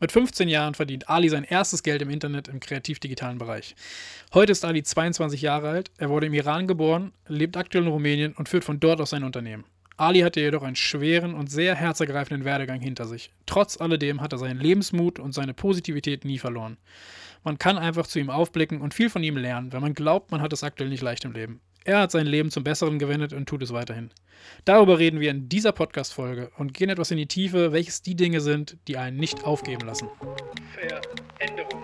Mit 15 Jahren verdient Ali sein erstes Geld im Internet im kreativ-digitalen Bereich. Heute ist Ali 22 Jahre alt, er wurde im Iran geboren, lebt aktuell in Rumänien und führt von dort aus sein Unternehmen. Ali hatte jedoch einen schweren und sehr herzergreifenden Werdegang hinter sich. Trotz alledem hat er seinen Lebensmut und seine Positivität nie verloren. Man kann einfach zu ihm aufblicken und viel von ihm lernen, wenn man glaubt, man hat es aktuell nicht leicht im Leben. Er hat sein Leben zum Besseren gewendet und tut es weiterhin. Darüber reden wir in dieser Podcast-Folge und gehen etwas in die Tiefe, welches die Dinge sind, die einen nicht aufgeben lassen. Veränderung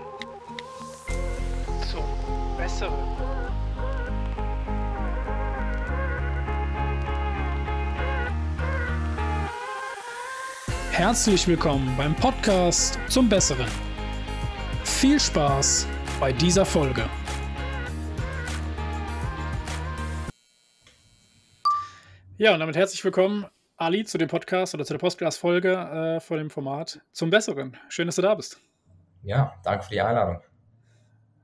zum Besseren. Herzlich willkommen beim Podcast zum Besseren. Viel Spaß bei dieser Folge. Ja, und damit herzlich willkommen, Ali, zu dem Podcast oder zu der Podcast-Folge äh, von dem Format zum Besseren. Schön, dass du da bist. Ja, danke für die Einladung.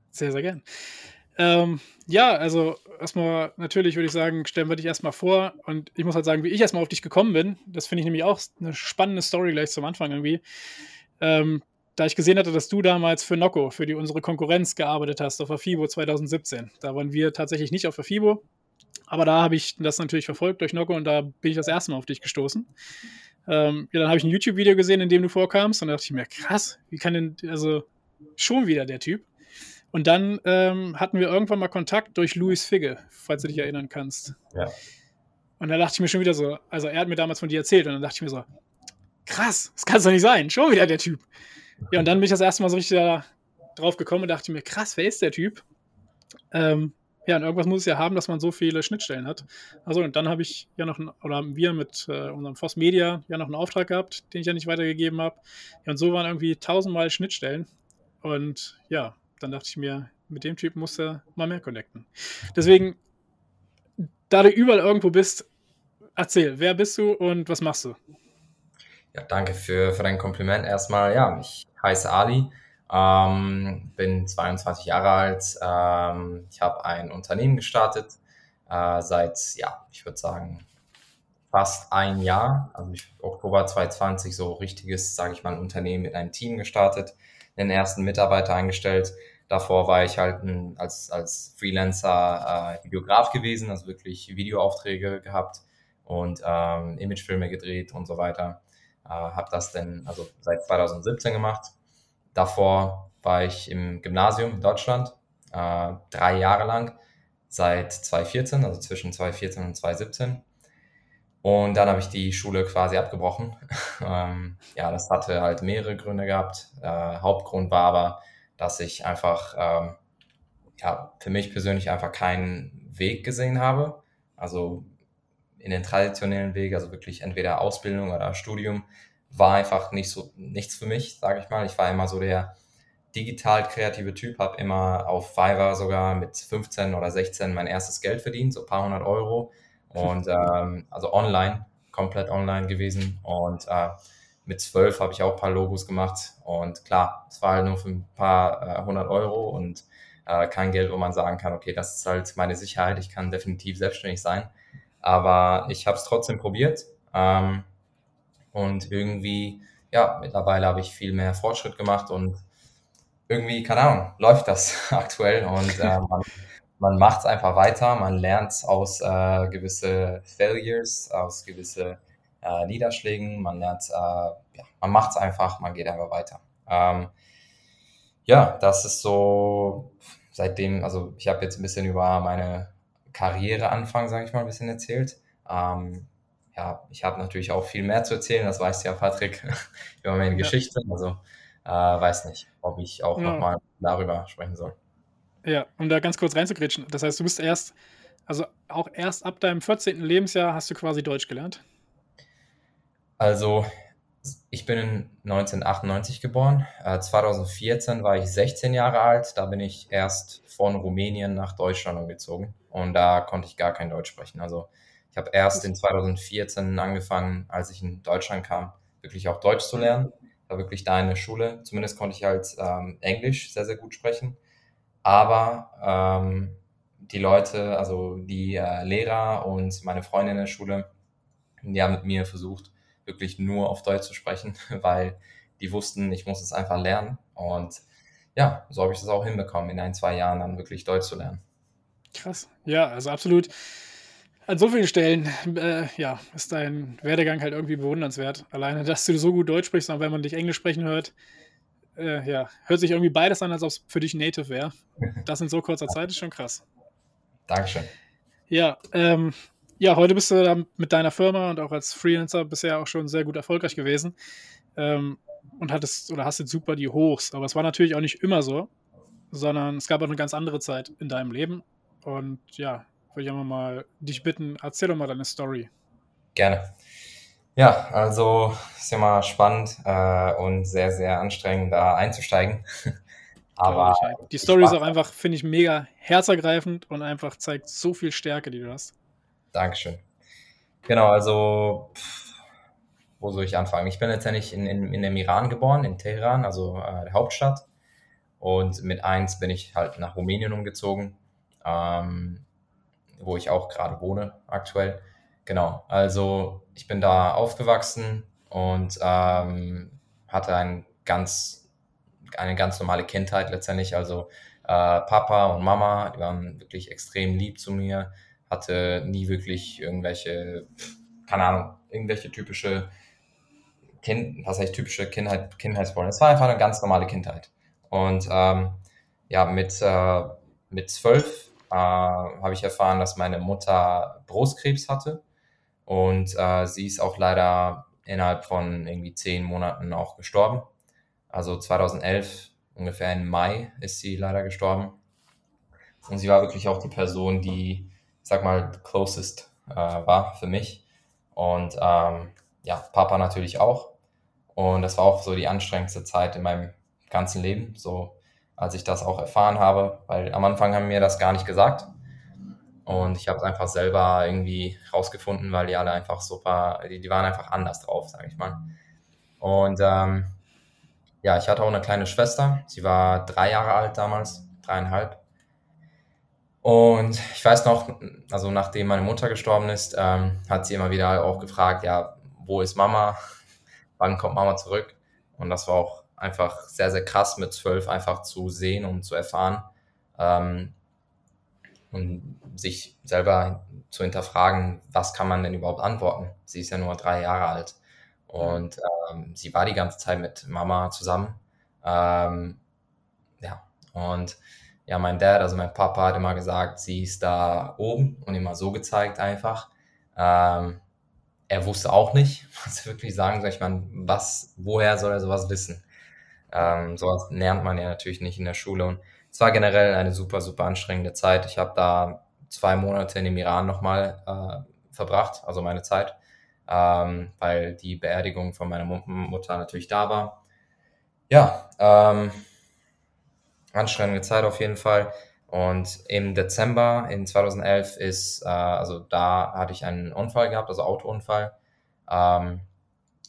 Sehr, sehr gern. Ähm, ja, also erstmal natürlich würde ich sagen, stellen wir dich erstmal vor und ich muss halt sagen, wie ich erstmal auf dich gekommen bin. Das finde ich nämlich auch eine spannende Story gleich zum Anfang irgendwie. Ähm, da ich gesehen hatte, dass du damals für Nocco, für die unsere Konkurrenz gearbeitet hast auf der FIBO 2017. Da waren wir tatsächlich nicht auf der FIBO, aber da habe ich das natürlich verfolgt durch Nocco und da bin ich das erste Mal auf dich gestoßen. Ähm, ja, dann habe ich ein YouTube-Video gesehen, in dem du vorkamst und da dachte ich mir, krass, wie kann denn, also schon wieder der Typ. Und dann ähm, hatten wir irgendwann mal Kontakt durch Louis Figge, falls du dich erinnern kannst. Ja. Und da dachte ich mir schon wieder so, also er hat mir damals von dir erzählt und dann dachte ich mir so, krass, das kann es doch nicht sein, schon wieder der Typ. Ja, und dann bin ich das erste Mal so richtig da drauf gekommen und dachte mir, krass, wer ist der Typ? Ähm, ja, und irgendwas muss es ja haben, dass man so viele Schnittstellen hat. Also, und dann habe ich ja noch, oder haben wir mit äh, unserem Foss Media ja noch einen Auftrag gehabt, den ich ja nicht weitergegeben habe. Ja, und so waren irgendwie tausendmal Schnittstellen. Und ja, dann dachte ich mir, mit dem Typ musst du mal mehr connecten. Deswegen, da du überall irgendwo bist, erzähl, wer bist du und was machst du? Ja, danke für, für dein Kompliment erstmal. Ja, ich heiße Ali, ähm, bin 22 Jahre alt. Ähm, ich habe ein Unternehmen gestartet äh, seit, ja, ich würde sagen, fast ein Jahr. Also ich, Oktober 2020 so richtiges, sage ich mal, Unternehmen mit einem Team gestartet, den ersten Mitarbeiter eingestellt. Davor war ich halt ein, als, als Freelancer äh, Videograf gewesen, also wirklich Videoaufträge gehabt und ähm, Imagefilme gedreht und so weiter. Äh, habe das dann also seit 2017 gemacht. Davor war ich im Gymnasium in Deutschland, äh, drei Jahre lang, seit 2014, also zwischen 2014 und 2017. Und dann habe ich die Schule quasi abgebrochen. ähm, ja, das hatte halt mehrere Gründe gehabt. Äh, Hauptgrund war aber, dass ich einfach ähm, ja, für mich persönlich einfach keinen Weg gesehen habe. Also in den traditionellen Weg, also wirklich entweder Ausbildung oder Studium, war einfach nicht so nichts für mich, sage ich mal. Ich war immer so der digital kreative Typ, habe immer auf Fiverr sogar mit 15 oder 16 mein erstes Geld verdient, so ein paar hundert Euro. Und ähm, also online, komplett online gewesen. Und äh, mit zwölf habe ich auch ein paar Logos gemacht und klar, es war halt nur für ein paar äh, hundert Euro und äh, kein Geld, wo man sagen kann, okay, das ist halt meine Sicherheit, ich kann definitiv selbstständig sein. Aber ich habe es trotzdem probiert ähm, und irgendwie, ja, mittlerweile habe ich viel mehr Fortschritt gemacht und irgendwie, keine Ahnung, läuft das aktuell und äh, man, man macht es einfach weiter, man lernt aus äh, gewisse Failures, aus gewisse äh, Niederschlägen, man lernt, äh, ja, man macht es einfach, man geht einfach weiter. Ähm, ja, das ist so seitdem, also ich habe jetzt ein bisschen über meine Karriereanfang, sage ich mal, ein bisschen erzählt. Ähm, ja, ich habe natürlich auch viel mehr zu erzählen, das weiß ja Patrick über meine ja. Geschichte. Also äh, weiß nicht, ob ich auch ja. nochmal darüber sprechen soll. Ja, um da ganz kurz reinzugrätschen. Das heißt, du bist erst, also auch erst ab deinem 14. Lebensjahr hast du quasi Deutsch gelernt? Also, ich bin 1998 geboren. 2014 äh, war ich 16 Jahre alt. Da bin ich erst von Rumänien nach Deutschland umgezogen. Und da konnte ich gar kein Deutsch sprechen. Also, ich habe erst in 2014 angefangen, als ich in Deutschland kam, wirklich auch Deutsch zu lernen. War wirklich da in der Schule. Zumindest konnte ich halt ähm, Englisch sehr, sehr gut sprechen. Aber ähm, die Leute, also die äh, Lehrer und meine Freunde in der Schule, die haben mit mir versucht, wirklich nur auf Deutsch zu sprechen, weil die wussten, ich muss es einfach lernen. Und ja, so habe ich das auch hinbekommen, in ein, zwei Jahren dann wirklich Deutsch zu lernen. Krass. Ja, also absolut. An so vielen Stellen, äh, ja, ist dein Werdegang halt irgendwie bewundernswert. Alleine, dass du so gut Deutsch sprichst, und wenn man dich Englisch sprechen hört, äh, ja, hört sich irgendwie beides an, als ob es für dich native wäre. Das in so kurzer Zeit ist schon krass. Dankeschön. Ja, ähm, ja, heute bist du da mit deiner Firma und auch als Freelancer bisher auch schon sehr gut erfolgreich gewesen. Ähm, und hattest oder hast jetzt super die Hochs. Aber es war natürlich auch nicht immer so, sondern es gab auch eine ganz andere Zeit in deinem Leben. Und ja, würde ich einfach mal dich bitten, erzähl doch mal deine Story. Gerne. Ja, also ist ja mal spannend äh, und sehr, sehr anstrengend, da einzusteigen. Aber die Story ist auch einfach, finde ich, mega herzergreifend und einfach zeigt so viel Stärke, die du hast. Dankeschön. Genau, also pff, wo soll ich anfangen? Ich bin letztendlich in, in, in dem Iran geboren, in Teheran, also äh, der Hauptstadt. Und mit eins bin ich halt nach Rumänien umgezogen, ähm, wo ich auch gerade wohne aktuell. Genau, also ich bin da aufgewachsen und ähm, hatte ein ganz, eine ganz normale Kindheit letztendlich. Also äh, Papa und Mama, die waren wirklich extrem lieb zu mir, hatte nie wirklich irgendwelche, keine Ahnung, irgendwelche typische kind, was heißt typische Kindheit, Kindheitsrollen. Es war einfach eine ganz normale Kindheit. Und ähm, ja, mit, äh, mit zwölf äh, habe ich erfahren, dass meine Mutter Brustkrebs hatte. Und äh, sie ist auch leider innerhalb von irgendwie zehn Monaten auch gestorben. Also 2011, ungefähr im Mai, ist sie leider gestorben. Und sie war wirklich auch die Person, die, sag mal, closest äh, war für mich. Und ähm, ja, Papa natürlich auch. Und das war auch so die anstrengendste Zeit in meinem ganzen Leben, so als ich das auch erfahren habe, weil am Anfang haben mir das gar nicht gesagt. Und ich habe es einfach selber irgendwie rausgefunden, weil die alle einfach super, die, die waren einfach anders drauf, sage ich mal. Und ähm, ja, ich hatte auch eine kleine Schwester. Sie war drei Jahre alt damals, dreieinhalb. Und ich weiß noch, also nachdem meine Mutter gestorben ist, ähm, hat sie immer wieder auch gefragt, ja, wo ist Mama? wann kommt Mama zurück? Und das war auch einfach sehr, sehr krass mit zwölf einfach zu sehen und zu erfahren ähm, und sich selber zu hinterfragen, was kann man denn überhaupt antworten? Sie ist ja nur drei Jahre alt und ähm, sie war die ganze Zeit mit Mama zusammen. Ähm, ja, und ja, mein Dad, also mein Papa hat immer gesagt, sie ist da oben und immer so gezeigt einfach. Ähm, er wusste auch nicht, was wirklich sagen soll. Ich meine, was, woher soll er sowas wissen? Ähm, sowas lernt man ja natürlich nicht in der Schule. Und es war generell eine super, super anstrengende Zeit. Ich habe da zwei Monate in dem Iran nochmal äh, verbracht, also meine Zeit, ähm, weil die Beerdigung von meiner Mutter natürlich da war. Ja, ähm, anstrengende Zeit auf jeden Fall. Und im Dezember in 2011 ist, äh, also da hatte ich einen Unfall gehabt, also Autounfall. Ähm,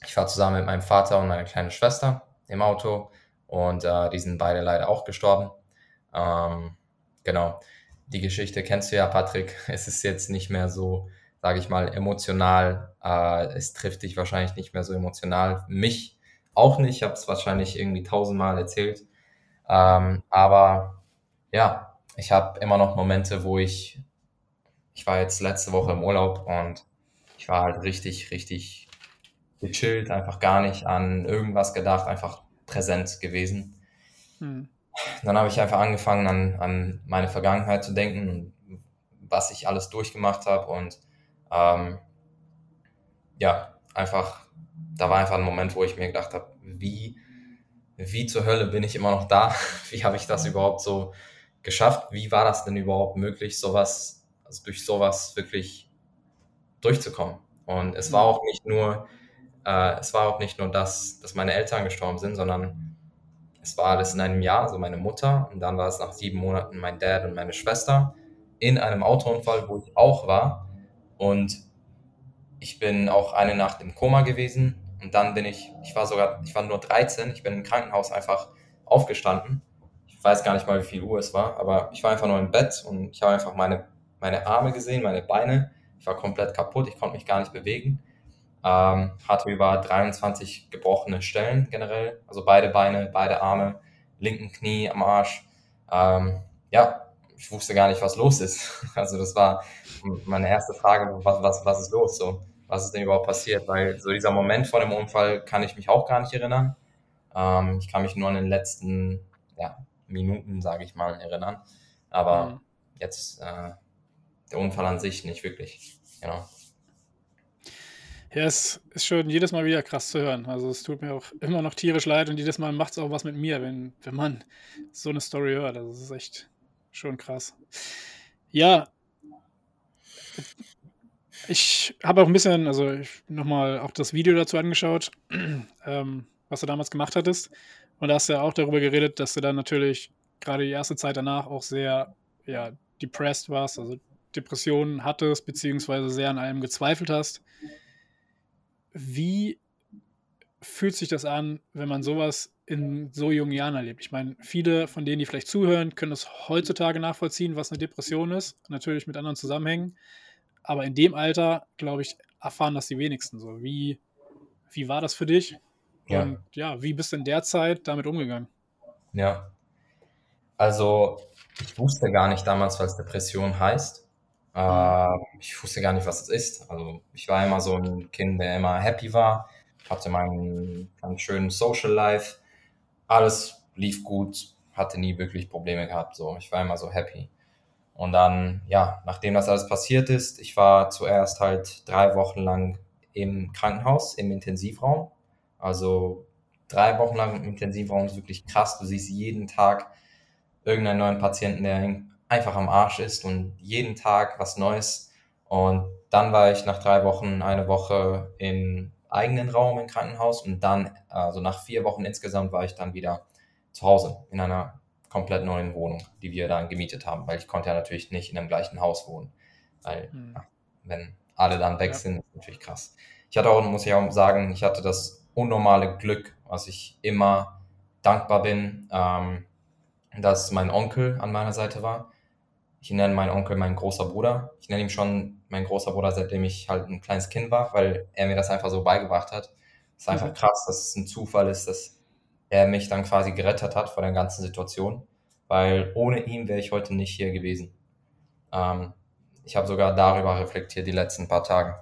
ich war zusammen mit meinem Vater und meiner kleinen Schwester im Auto und äh, die sind beide leider auch gestorben. Ähm, genau, die Geschichte kennst du ja, Patrick. Es ist jetzt nicht mehr so, sage ich mal, emotional. Äh, es trifft dich wahrscheinlich nicht mehr so emotional. Mich auch nicht. Ich habe es wahrscheinlich irgendwie tausendmal erzählt. Ähm, aber ja, ich habe immer noch Momente, wo ich, ich war jetzt letzte Woche im Urlaub und ich war halt richtig, richtig gechillt, einfach gar nicht an irgendwas gedacht, einfach präsent gewesen. Hm. Dann habe ich einfach angefangen, an, an meine Vergangenheit zu denken und was ich alles durchgemacht habe und ähm, ja, einfach, da war einfach ein Moment, wo ich mir gedacht habe, wie, wie zur Hölle bin ich immer noch da? Wie habe ich das überhaupt so geschafft. Wie war das denn überhaupt möglich, sowas, also durch sowas wirklich durchzukommen? Und es war auch nicht nur, äh, es war auch nicht nur das, dass meine Eltern gestorben sind, sondern es war alles in einem Jahr, also meine Mutter und dann war es nach sieben Monaten mein Dad und meine Schwester in einem Autounfall, wo ich auch war. Und ich bin auch eine Nacht im Koma gewesen und dann bin ich, ich war sogar, ich war nur 13, ich bin im Krankenhaus einfach aufgestanden ich weiß gar nicht mal, wie viel Uhr es war, aber ich war einfach nur im Bett und ich habe einfach meine, meine Arme gesehen, meine Beine. Ich war komplett kaputt, ich konnte mich gar nicht bewegen. Ähm, hatte über 23 gebrochene Stellen generell, also beide Beine, beide Arme, linken Knie am Arsch. Ähm, ja, ich wusste gar nicht, was los ist. Also das war meine erste Frage, was, was, was ist los? So, was ist denn überhaupt passiert? Weil so dieser Moment vor dem Unfall kann ich mich auch gar nicht erinnern. Ähm, ich kann mich nur an den letzten ja, Minuten, sage ich mal, erinnern. Aber mhm. jetzt äh, der Unfall an sich nicht wirklich. Genau. Ja, es ist schon jedes Mal wieder krass zu hören. Also es tut mir auch immer noch tierisch leid und jedes Mal macht es auch was mit mir, wenn, wenn man so eine Story hört. Also es ist echt schon krass. Ja, ich habe auch ein bisschen, also nochmal auch das Video dazu angeschaut, ähm, was du damals gemacht hattest. Und da hast du ja auch darüber geredet, dass du dann natürlich gerade die erste Zeit danach auch sehr, ja, depressed warst, also Depressionen hattest, beziehungsweise sehr an allem gezweifelt hast. Wie fühlt sich das an, wenn man sowas in so jungen Jahren erlebt? Ich meine, viele von denen, die vielleicht zuhören, können das heutzutage nachvollziehen, was eine Depression ist. Natürlich mit anderen Zusammenhängen. Aber in dem Alter, glaube ich, erfahren das die wenigsten so. Wie, wie war das für dich? Ja. Und ja, wie bist du in der Zeit damit umgegangen? Ja. Also, ich wusste gar nicht damals, was Depression heißt. Äh, ich wusste gar nicht, was es ist. Also, ich war immer so ein Kind, der immer happy war, hatte meinen ganz schönen Social Life. Alles lief gut, hatte nie wirklich Probleme gehabt. So, ich war immer so happy. Und dann, ja, nachdem das alles passiert ist, ich war zuerst halt drei Wochen lang im Krankenhaus, im Intensivraum. Also drei Wochen lang im Intensivraum ist wirklich krass. Du siehst jeden Tag irgendeinen neuen Patienten, der einfach am Arsch ist und jeden Tag was Neues. Und dann war ich nach drei Wochen eine Woche im eigenen Raum im Krankenhaus und dann, also nach vier Wochen insgesamt, war ich dann wieder zu Hause in einer komplett neuen Wohnung, die wir dann gemietet haben, weil ich konnte ja natürlich nicht in dem gleichen Haus wohnen. Weil, mhm. ja, wenn alle dann weg ja. sind, ist natürlich krass. Ich hatte auch, muss ich auch sagen, ich hatte das unnormale Glück, was ich immer dankbar bin, ähm, dass mein Onkel an meiner Seite war. Ich nenne meinen Onkel mein großer Bruder. Ich nenne ihn schon mein großer Bruder, seitdem ich halt ein kleines Kind war, weil er mir das einfach so beigebracht hat. Es ist einfach mhm. krass, dass es ein Zufall ist, dass er mich dann quasi gerettet hat vor der ganzen Situation, weil ohne ihn wäre ich heute nicht hier gewesen. Ähm, ich habe sogar darüber reflektiert die letzten paar Tage.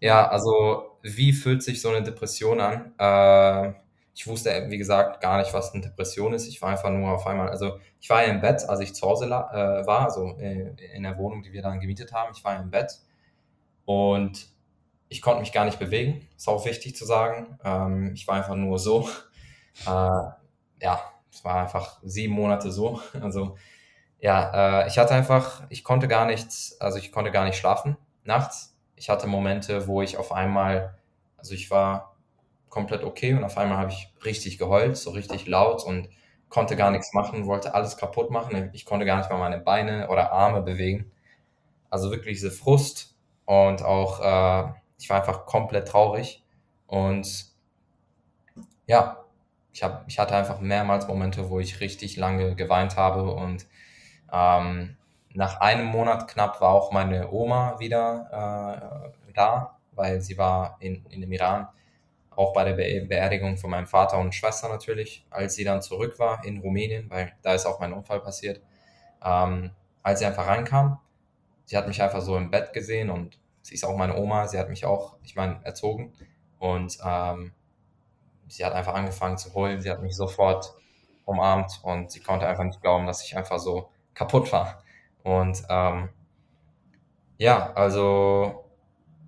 ja, also wie fühlt sich so eine Depression an? Äh, ich wusste, wie gesagt, gar nicht, was eine Depression ist. Ich war einfach nur auf einmal, also ich war ja im Bett, als ich zu Hause äh, war, also äh, in der Wohnung, die wir dann gemietet haben. Ich war im Bett und ich konnte mich gar nicht bewegen. Ist auch wichtig zu sagen. Ähm, ich war einfach nur so äh, ja, es war einfach sieben Monate so. Also ja, äh, ich hatte einfach, ich konnte gar nichts, also ich konnte gar nicht schlafen nachts. Ich hatte Momente, wo ich auf einmal, also ich war komplett okay und auf einmal habe ich richtig geheult, so richtig laut und konnte gar nichts machen, wollte alles kaputt machen. Ich konnte gar nicht mal meine Beine oder Arme bewegen. Also wirklich diese Frust und auch, äh, ich war einfach komplett traurig und ja, ich, hab, ich hatte einfach mehrmals Momente, wo ich richtig lange geweint habe und ähm, nach einem Monat knapp war auch meine Oma wieder äh, da, weil sie war in, in dem Iran, auch bei der Be Beerdigung von meinem Vater und Schwester natürlich, als sie dann zurück war in Rumänien, weil da ist auch mein Unfall passiert. Ähm, als sie einfach reinkam, sie hat mich einfach so im Bett gesehen und sie ist auch meine Oma, sie hat mich auch, ich meine, erzogen und ähm, sie hat einfach angefangen zu heulen, sie hat mich sofort umarmt und sie konnte einfach nicht glauben, dass ich einfach so kaputt war. Und ähm, ja, also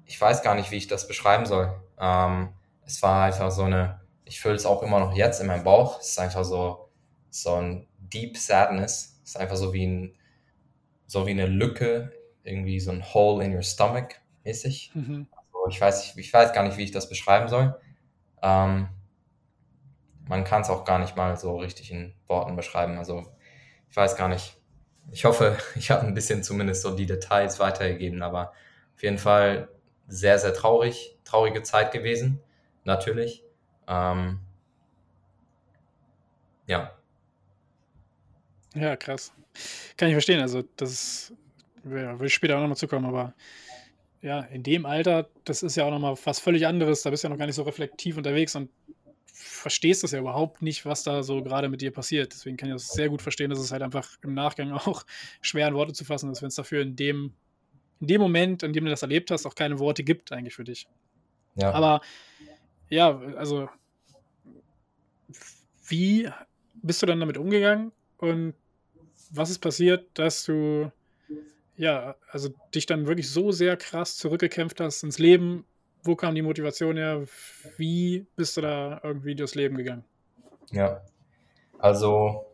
ich weiß gar nicht, wie ich das beschreiben soll. Ähm, es war einfach so eine, ich fühle es auch immer noch jetzt in meinem Bauch. Es ist einfach so, so ein Deep Sadness. Es ist einfach so wie ein, so wie eine Lücke, irgendwie so ein Hole in your stomach mäßig. Mhm. Also ich weiß, ich, ich weiß gar nicht, wie ich das beschreiben soll. Ähm, man kann es auch gar nicht mal so richtig in Worten beschreiben. Also ich weiß gar nicht. Ich hoffe, ich habe ein bisschen zumindest so die Details weitergegeben, aber auf jeden Fall sehr, sehr traurig, traurige Zeit gewesen, natürlich. Ähm, ja. Ja, krass. Kann ich verstehen. Also, das ja, will ich später auch nochmal zukommen, aber ja, in dem Alter, das ist ja auch nochmal was völlig anderes. Da bist du ja noch gar nicht so reflektiv unterwegs und verstehst das ja überhaupt nicht, was da so gerade mit dir passiert. Deswegen kann ich das sehr gut verstehen, dass es halt einfach im Nachgang auch schwer in Worte zu fassen ist, wenn es dafür in dem, in dem Moment, in dem du das erlebt hast, auch keine Worte gibt eigentlich für dich. Ja. Aber ja, also wie bist du dann damit umgegangen und was ist passiert, dass du ja, also dich dann wirklich so sehr krass zurückgekämpft hast ins Leben, wo kam die Motivation her? Wie bist du da irgendwie durchs Leben gegangen? Ja, also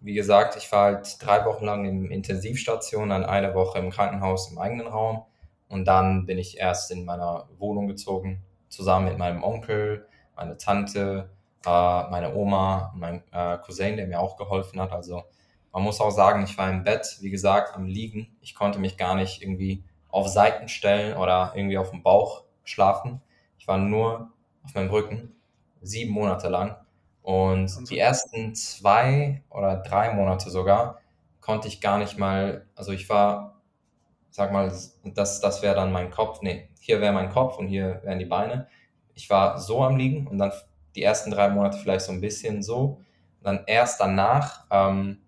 wie gesagt, ich war halt drei Wochen lang in Intensivstation, dann eine Woche im Krankenhaus im eigenen Raum und dann bin ich erst in meiner Wohnung gezogen, zusammen mit meinem Onkel, meiner Tante, äh, meiner Oma und meinem äh, Cousin, der mir auch geholfen hat. Also man muss auch sagen, ich war im Bett, wie gesagt, am Liegen. Ich konnte mich gar nicht irgendwie auf Seiten stellen oder irgendwie auf dem Bauch schlafen. Ich war nur auf meinem Rücken, sieben Monate lang. Und die ersten zwei oder drei Monate sogar konnte ich gar nicht mal, also ich war, sag mal, das, das wäre dann mein Kopf, nee, hier wäre mein Kopf und hier wären die Beine. Ich war so am Liegen und dann die ersten drei Monate vielleicht so ein bisschen so. dann erst danach, ähm,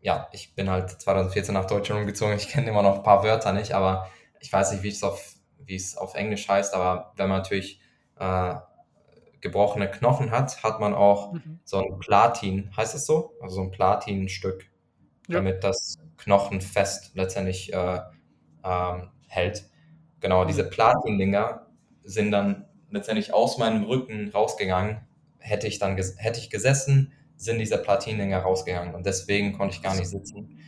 ja, ich bin halt 2014 nach Deutschland umgezogen, ich kenne immer noch ein paar Wörter nicht, aber ich weiß nicht, wie es auf wie es auf Englisch heißt, aber wenn man natürlich äh, gebrochene Knochen hat, hat man auch mhm. so ein Platin, heißt es so? Also so ein Platinstück, ja. damit das Knochen fest letztendlich äh, ähm, hält. Genau, mhm. diese Platin-Dinger sind dann letztendlich aus meinem Rücken rausgegangen. Hätte ich dann hätte ich gesessen, sind diese Platin-Dinger rausgegangen und deswegen konnte ich gar nicht sitzen.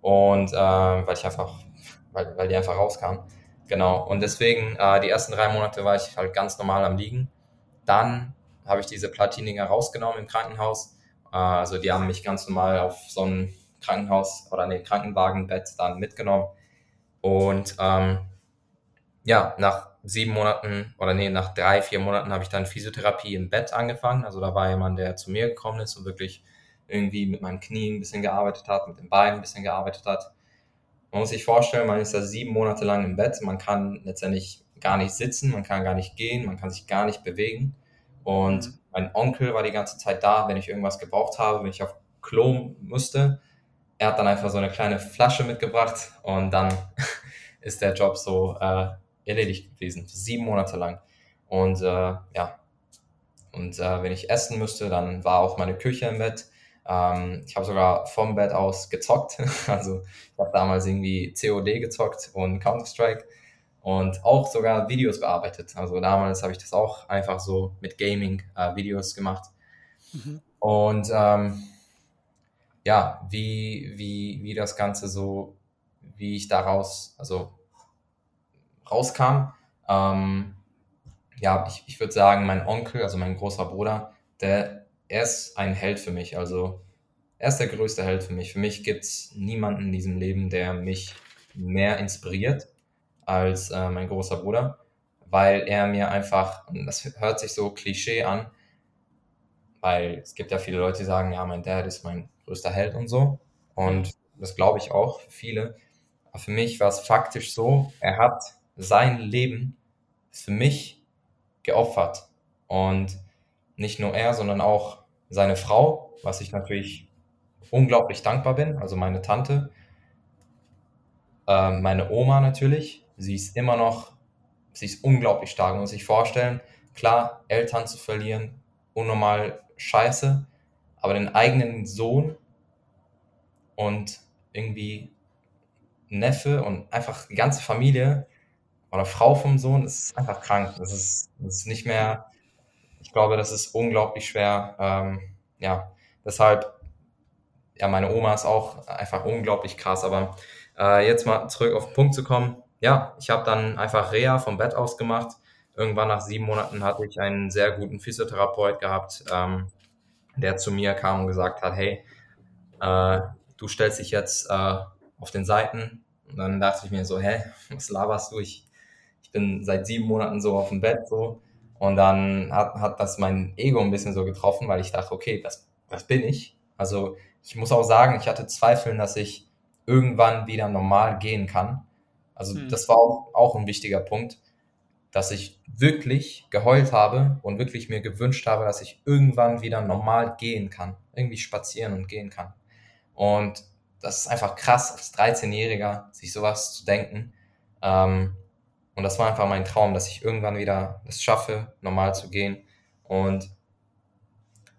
Und äh, weil ich einfach, weil, weil die einfach rauskamen. Genau, und deswegen, äh, die ersten drei Monate war ich halt ganz normal am Liegen. Dann habe ich diese Platininger rausgenommen im Krankenhaus. Äh, also die haben mich ganz normal auf so ein Krankenhaus oder nee, Krankenwagenbett dann mitgenommen. Und ähm, ja, nach sieben Monaten oder nee, nach drei, vier Monaten habe ich dann Physiotherapie im Bett angefangen. Also da war jemand, der zu mir gekommen ist und wirklich irgendwie mit meinen Knien ein bisschen gearbeitet hat, mit den Beinen ein bisschen gearbeitet hat. Man muss sich vorstellen, man ist da sieben Monate lang im Bett, man kann letztendlich gar nicht sitzen, man kann gar nicht gehen, man kann sich gar nicht bewegen. Und mhm. mein Onkel war die ganze Zeit da, wenn ich irgendwas gebraucht habe, wenn ich auf Klo musste. Er hat dann einfach so eine kleine Flasche mitgebracht und dann ist der Job so äh, erledigt gewesen, sieben Monate lang. Und äh, ja, und äh, wenn ich essen müsste, dann war auch meine Küche im Bett. Ähm, ich habe sogar vom Bett aus gezockt. Also ich habe damals irgendwie COD gezockt und Counter-Strike und auch sogar Videos bearbeitet. Also damals habe ich das auch einfach so mit Gaming-Videos äh, gemacht. Mhm. Und ähm, ja, wie, wie, wie das Ganze so, wie ich daraus, also rauskam. Ähm, ja, ich, ich würde sagen, mein Onkel, also mein großer Bruder, der er ist ein Held für mich. Also er ist der größte Held für mich. Für mich gibt es niemanden in diesem Leben, der mich mehr inspiriert als äh, mein großer Bruder, weil er mir einfach, das hört sich so Klischee an, weil es gibt ja viele Leute, die sagen, ja, mein Dad ist mein größter Held und so. Und das glaube ich auch für viele. Aber für mich war es faktisch so, er hat sein Leben für mich geopfert. Und nicht nur er, sondern auch seine Frau, was ich natürlich unglaublich dankbar bin, also meine Tante, äh, meine Oma natürlich, sie ist immer noch, sie ist unglaublich stark, muss sich vorstellen, klar, Eltern zu verlieren, unnormal scheiße, aber den eigenen Sohn und irgendwie Neffe und einfach die ganze Familie oder Frau vom Sohn, ist einfach krank. Das ist, das ist nicht mehr, ich glaube, das ist unglaublich schwer. Ähm, ja, deshalb, ja, meine Oma ist auch einfach unglaublich krass. Aber äh, jetzt mal zurück auf den Punkt zu kommen. Ja, ich habe dann einfach Reha vom Bett aus gemacht. Irgendwann nach sieben Monaten hatte ich einen sehr guten Physiotherapeut gehabt, ähm, der zu mir kam und gesagt hat, hey, äh, du stellst dich jetzt äh, auf den Seiten. Und dann dachte ich mir so, hä, was laberst du? Ich, ich bin seit sieben Monaten so auf dem Bett so. Und dann hat, hat das mein Ego ein bisschen so getroffen, weil ich dachte, okay, das, das bin ich. Also ich muss auch sagen, ich hatte Zweifel, dass ich irgendwann wieder normal gehen kann. Also mhm. das war auch, auch ein wichtiger Punkt, dass ich wirklich geheult habe und wirklich mir gewünscht habe, dass ich irgendwann wieder normal gehen kann, irgendwie spazieren und gehen kann. Und das ist einfach krass, als 13-Jähriger sich sowas zu denken. Ähm, und das war einfach mein Traum, dass ich irgendwann wieder es schaffe, normal zu gehen. Und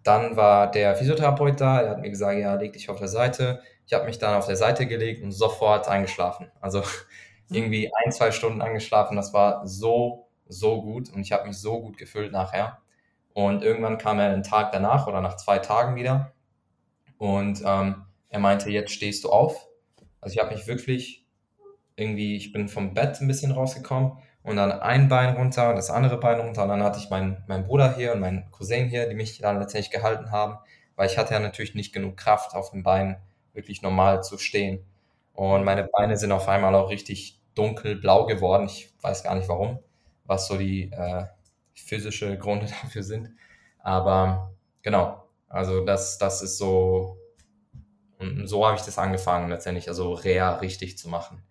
dann war der Physiotherapeut da, er hat mir gesagt, ja, leg dich auf der Seite. Ich habe mich dann auf der Seite gelegt und sofort eingeschlafen. Also mhm. irgendwie ein, zwei Stunden angeschlafen. Das war so, so gut und ich habe mich so gut gefühlt nachher. Und irgendwann kam er den Tag danach oder nach zwei Tagen wieder und ähm, er meinte, jetzt stehst du auf. Also ich habe mich wirklich irgendwie, ich bin vom Bett ein bisschen rausgekommen und dann ein Bein runter und das andere Bein runter und dann hatte ich meinen, meinen Bruder hier und meinen Cousin hier, die mich dann letztendlich gehalten haben, weil ich hatte ja natürlich nicht genug Kraft auf den Beinen wirklich normal zu stehen. Und meine Beine sind auf einmal auch richtig dunkelblau geworden. Ich weiß gar nicht warum, was so die äh, physische Gründe dafür sind. Aber genau, also das, das ist so, und so habe ich das angefangen letztendlich, also Reha richtig zu machen.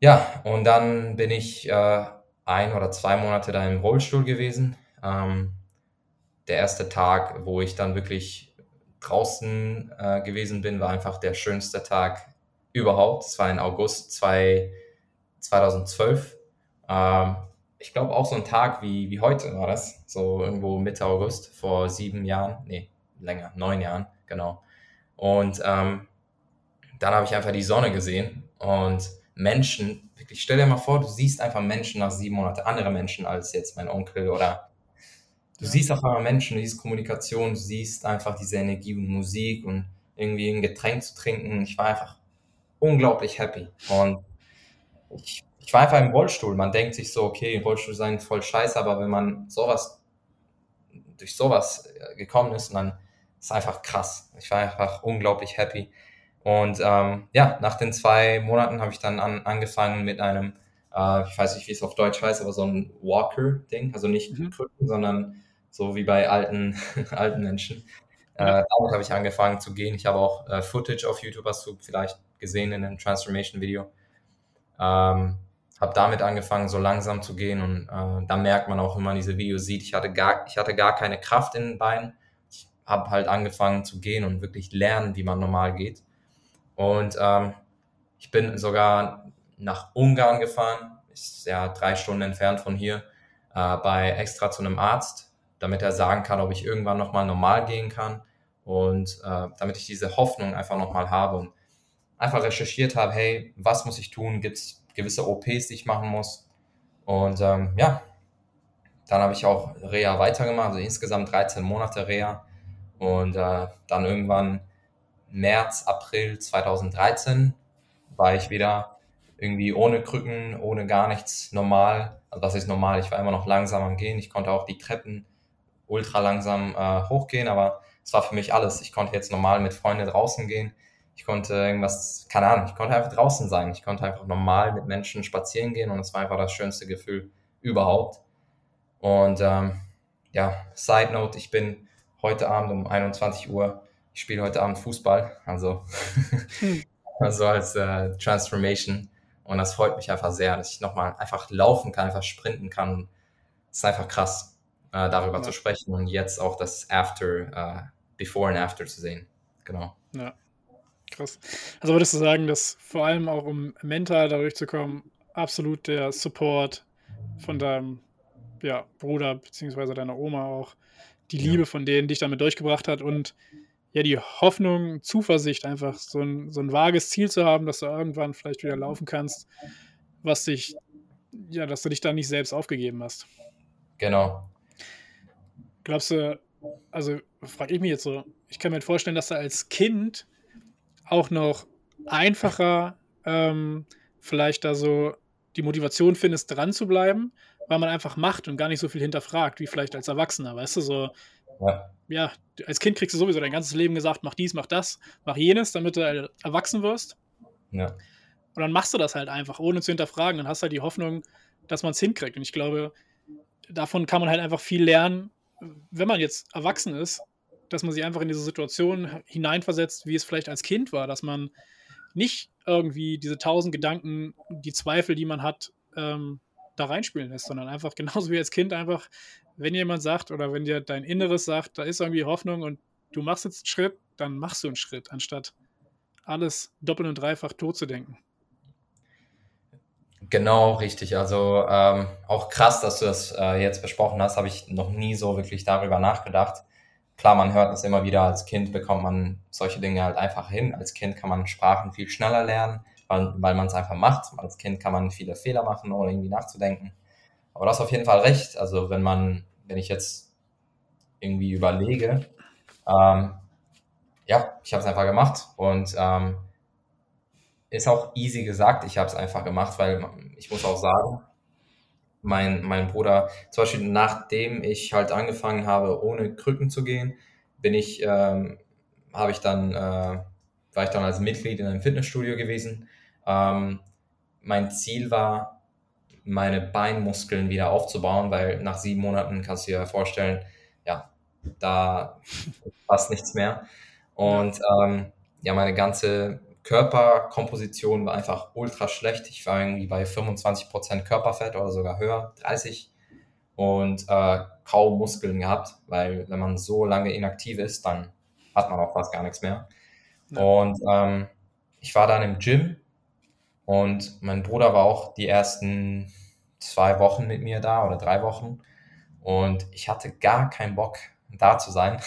Ja, und dann bin ich äh, ein oder zwei Monate da im Rollstuhl gewesen. Ähm, der erste Tag, wo ich dann wirklich draußen äh, gewesen bin, war einfach der schönste Tag überhaupt. Es war in August 2, 2012. Ähm, ich glaube auch so ein Tag wie, wie heute war das, so irgendwo Mitte August vor sieben Jahren, nee, länger, neun Jahren, genau. Und ähm, dann habe ich einfach die Sonne gesehen und Menschen, wirklich, stell dir mal vor, du siehst einfach Menschen nach sieben Monaten, andere Menschen als jetzt mein Onkel oder du ja. siehst auf einmal Menschen, du siehst Kommunikation, du siehst einfach diese Energie und Musik und irgendwie ein Getränk zu trinken. Ich war einfach unglaublich happy und ich, ich war einfach im Rollstuhl. Man denkt sich so, okay, Rollstuhl sein voll scheiße, aber wenn man sowas, durch sowas äh, gekommen ist, dann ist es einfach krass. Ich war einfach unglaublich happy. Und ähm, ja, nach den zwei Monaten habe ich dann an, angefangen mit einem, äh, ich weiß nicht, wie es auf Deutsch heißt, aber so ein Walker-Ding, also nicht mhm. Krücken, sondern so wie bei alten, alten Menschen. Äh, damit habe ich angefangen zu gehen. Ich habe auch äh, Footage auf YouTube, hast du vielleicht gesehen in einem Transformation-Video. Ähm, habe damit angefangen, so langsam zu gehen und äh, da merkt man auch, wenn man diese Videos sieht, ich hatte gar, ich hatte gar keine Kraft in den Beinen. Ich habe halt angefangen zu gehen und wirklich lernen, wie man normal geht. Und ähm, ich bin sogar nach Ungarn gefahren, ist ja drei Stunden entfernt von hier, äh, bei extra zu einem Arzt, damit er sagen kann, ob ich irgendwann nochmal normal gehen kann und äh, damit ich diese Hoffnung einfach nochmal habe und einfach recherchiert habe, hey, was muss ich tun? Gibt es gewisse OPs, die ich machen muss? Und ähm, ja, dann habe ich auch Reha weitergemacht, also insgesamt 13 Monate Reha und äh, dann irgendwann März, April 2013 war ich wieder irgendwie ohne Krücken, ohne gar nichts normal. Also das ist normal. Ich war immer noch langsam am Gehen. Ich konnte auch die Treppen ultra langsam äh, hochgehen, aber es war für mich alles. Ich konnte jetzt normal mit Freunden draußen gehen. Ich konnte irgendwas, keine Ahnung, ich konnte einfach draußen sein. Ich konnte einfach normal mit Menschen spazieren gehen und es war einfach das schönste Gefühl überhaupt. Und ähm, ja, Side Note, ich bin heute Abend um 21 Uhr ich spiele heute Abend Fußball, also, hm. also als äh, Transformation. Und das freut mich einfach sehr, dass ich nochmal einfach laufen kann, einfach sprinten kann. Es ist einfach krass, äh, darüber ja. zu sprechen und jetzt auch das After, äh, Before and After zu sehen. Genau. Ja, krass. Also würdest du sagen, dass vor allem auch um mental dadurch zu kommen, absolut der Support von deinem ja, Bruder beziehungsweise deiner Oma auch, die Liebe von denen dich damit durchgebracht hat und ja, die Hoffnung, Zuversicht, einfach so ein, so ein vages Ziel zu haben, dass du irgendwann vielleicht wieder laufen kannst, was dich, ja, dass du dich da nicht selbst aufgegeben hast. Genau. Glaubst du, also frage ich mich jetzt so, ich kann mir vorstellen, dass du als Kind auch noch einfacher ähm, vielleicht da so die Motivation findest, dran zu bleiben, weil man einfach macht und gar nicht so viel hinterfragt, wie vielleicht als Erwachsener, weißt du, so ja. ja, als Kind kriegst du sowieso dein ganzes Leben gesagt, mach dies, mach das, mach jenes, damit du erwachsen wirst. Ja. Und dann machst du das halt einfach, ohne zu hinterfragen. Dann hast du halt die Hoffnung, dass man es hinkriegt. Und ich glaube, davon kann man halt einfach viel lernen, wenn man jetzt erwachsen ist, dass man sich einfach in diese Situation hineinversetzt, wie es vielleicht als Kind war, dass man nicht irgendwie diese tausend Gedanken, die Zweifel, die man hat, ähm, da reinspielen lässt, sondern einfach genauso wie als Kind einfach, wenn jemand sagt oder wenn dir dein Inneres sagt, da ist irgendwie Hoffnung und du machst jetzt einen Schritt, dann machst du einen Schritt, anstatt alles doppelt und dreifach tot zu denken. Genau, richtig. Also ähm, auch krass, dass du das äh, jetzt besprochen hast, habe ich noch nie so wirklich darüber nachgedacht. Klar, man hört das immer wieder, als Kind bekommt man solche Dinge halt einfach hin. Als Kind kann man Sprachen viel schneller lernen, weil, weil man es einfach macht. Als Kind kann man viele Fehler machen, ohne irgendwie nachzudenken. Aber du hast auf jeden Fall recht. Also wenn man, wenn ich jetzt irgendwie überlege, ähm, ja, ich habe es einfach gemacht und ähm, ist auch easy gesagt, ich habe es einfach gemacht, weil ich muss auch sagen, mein, mein Bruder, zum Beispiel nachdem ich halt angefangen habe, ohne Krücken zu gehen, bin ich, ähm, habe ich dann, äh, war ich dann als Mitglied in einem Fitnessstudio gewesen. Ähm, mein Ziel war, meine Beinmuskeln wieder aufzubauen, weil nach sieben Monaten kannst du dir vorstellen, ja, da passt nichts mehr. Und ähm, ja, meine ganze Körperkomposition war einfach ultra schlecht. Ich war irgendwie bei 25% Körperfett oder sogar höher, 30 und äh, kaum Muskeln gehabt, weil wenn man so lange inaktiv ist, dann hat man auch fast gar nichts mehr. Ja. Und ähm, ich war dann im Gym und mein Bruder war auch die ersten zwei Wochen mit mir da oder drei Wochen und ich hatte gar keinen Bock da zu sein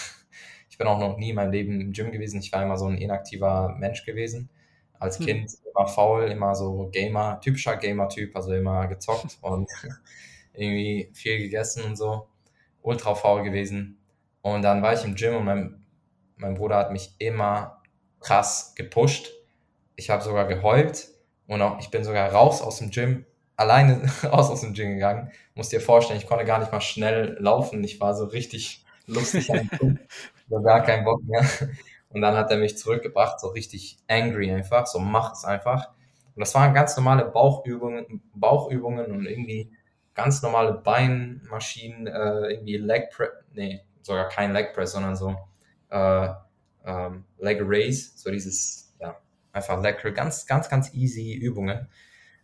bin auch noch nie in meinem Leben im Gym gewesen. Ich war immer so ein inaktiver Mensch gewesen. Als hm. Kind immer faul, immer so Gamer, typischer Gamer-Typ, also immer gezockt und irgendwie viel gegessen und so. Ultra faul gewesen. Und dann war ich im Gym und mein, mein Bruder hat mich immer krass gepusht. Ich habe sogar geheult und auch ich bin sogar raus aus dem Gym, alleine raus aus dem Gym gegangen. Muss dir vorstellen, ich konnte gar nicht mal schnell laufen. Ich war so richtig lustig so gar keinen Bock mehr. Und dann hat er mich zurückgebracht, so richtig angry einfach, so mach es einfach. Und das waren ganz normale Bauchübungen, Bauchübungen und irgendwie ganz normale Beinmaschinen, äh, irgendwie Leg Press, nee, sogar kein Leg Press, sondern so äh, ähm, Leg Raise, so dieses, ja, einfach lecker, ganz, ganz, ganz easy Übungen.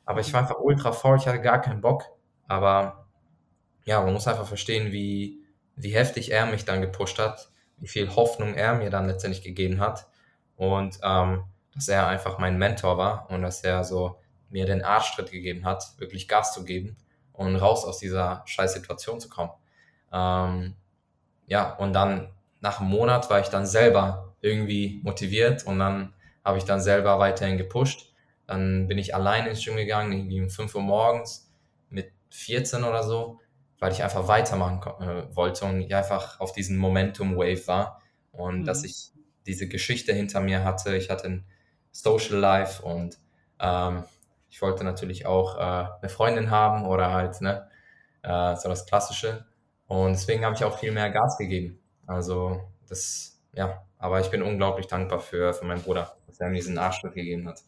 Aber ich war einfach ultra faul, ich hatte gar keinen Bock. Aber ja, man muss einfach verstehen, wie, wie heftig er mich dann gepusht hat wie viel Hoffnung er mir dann letztendlich gegeben hat und ähm, dass er einfach mein Mentor war und dass er so mir den Arschtritt gegeben hat, wirklich Gas zu geben und raus aus dieser scheiß Situation zu kommen. Ähm, ja, und dann nach einem Monat war ich dann selber irgendwie motiviert und dann habe ich dann selber weiterhin gepusht. Dann bin ich allein ins Gym gegangen, irgendwie um 5 Uhr morgens mit 14 oder so weil ich einfach weitermachen äh, wollte und ich einfach auf diesen Momentum-Wave war und mhm. dass ich diese Geschichte hinter mir hatte. Ich hatte ein Social Life und ähm, ich wollte natürlich auch äh, eine Freundin haben oder halt ne, äh, so das Klassische. Und deswegen habe ich auch viel mehr Gas gegeben. Also das, ja, aber ich bin unglaublich dankbar für, für meinen Bruder, dass er mir diesen Arschtritt gegeben hat.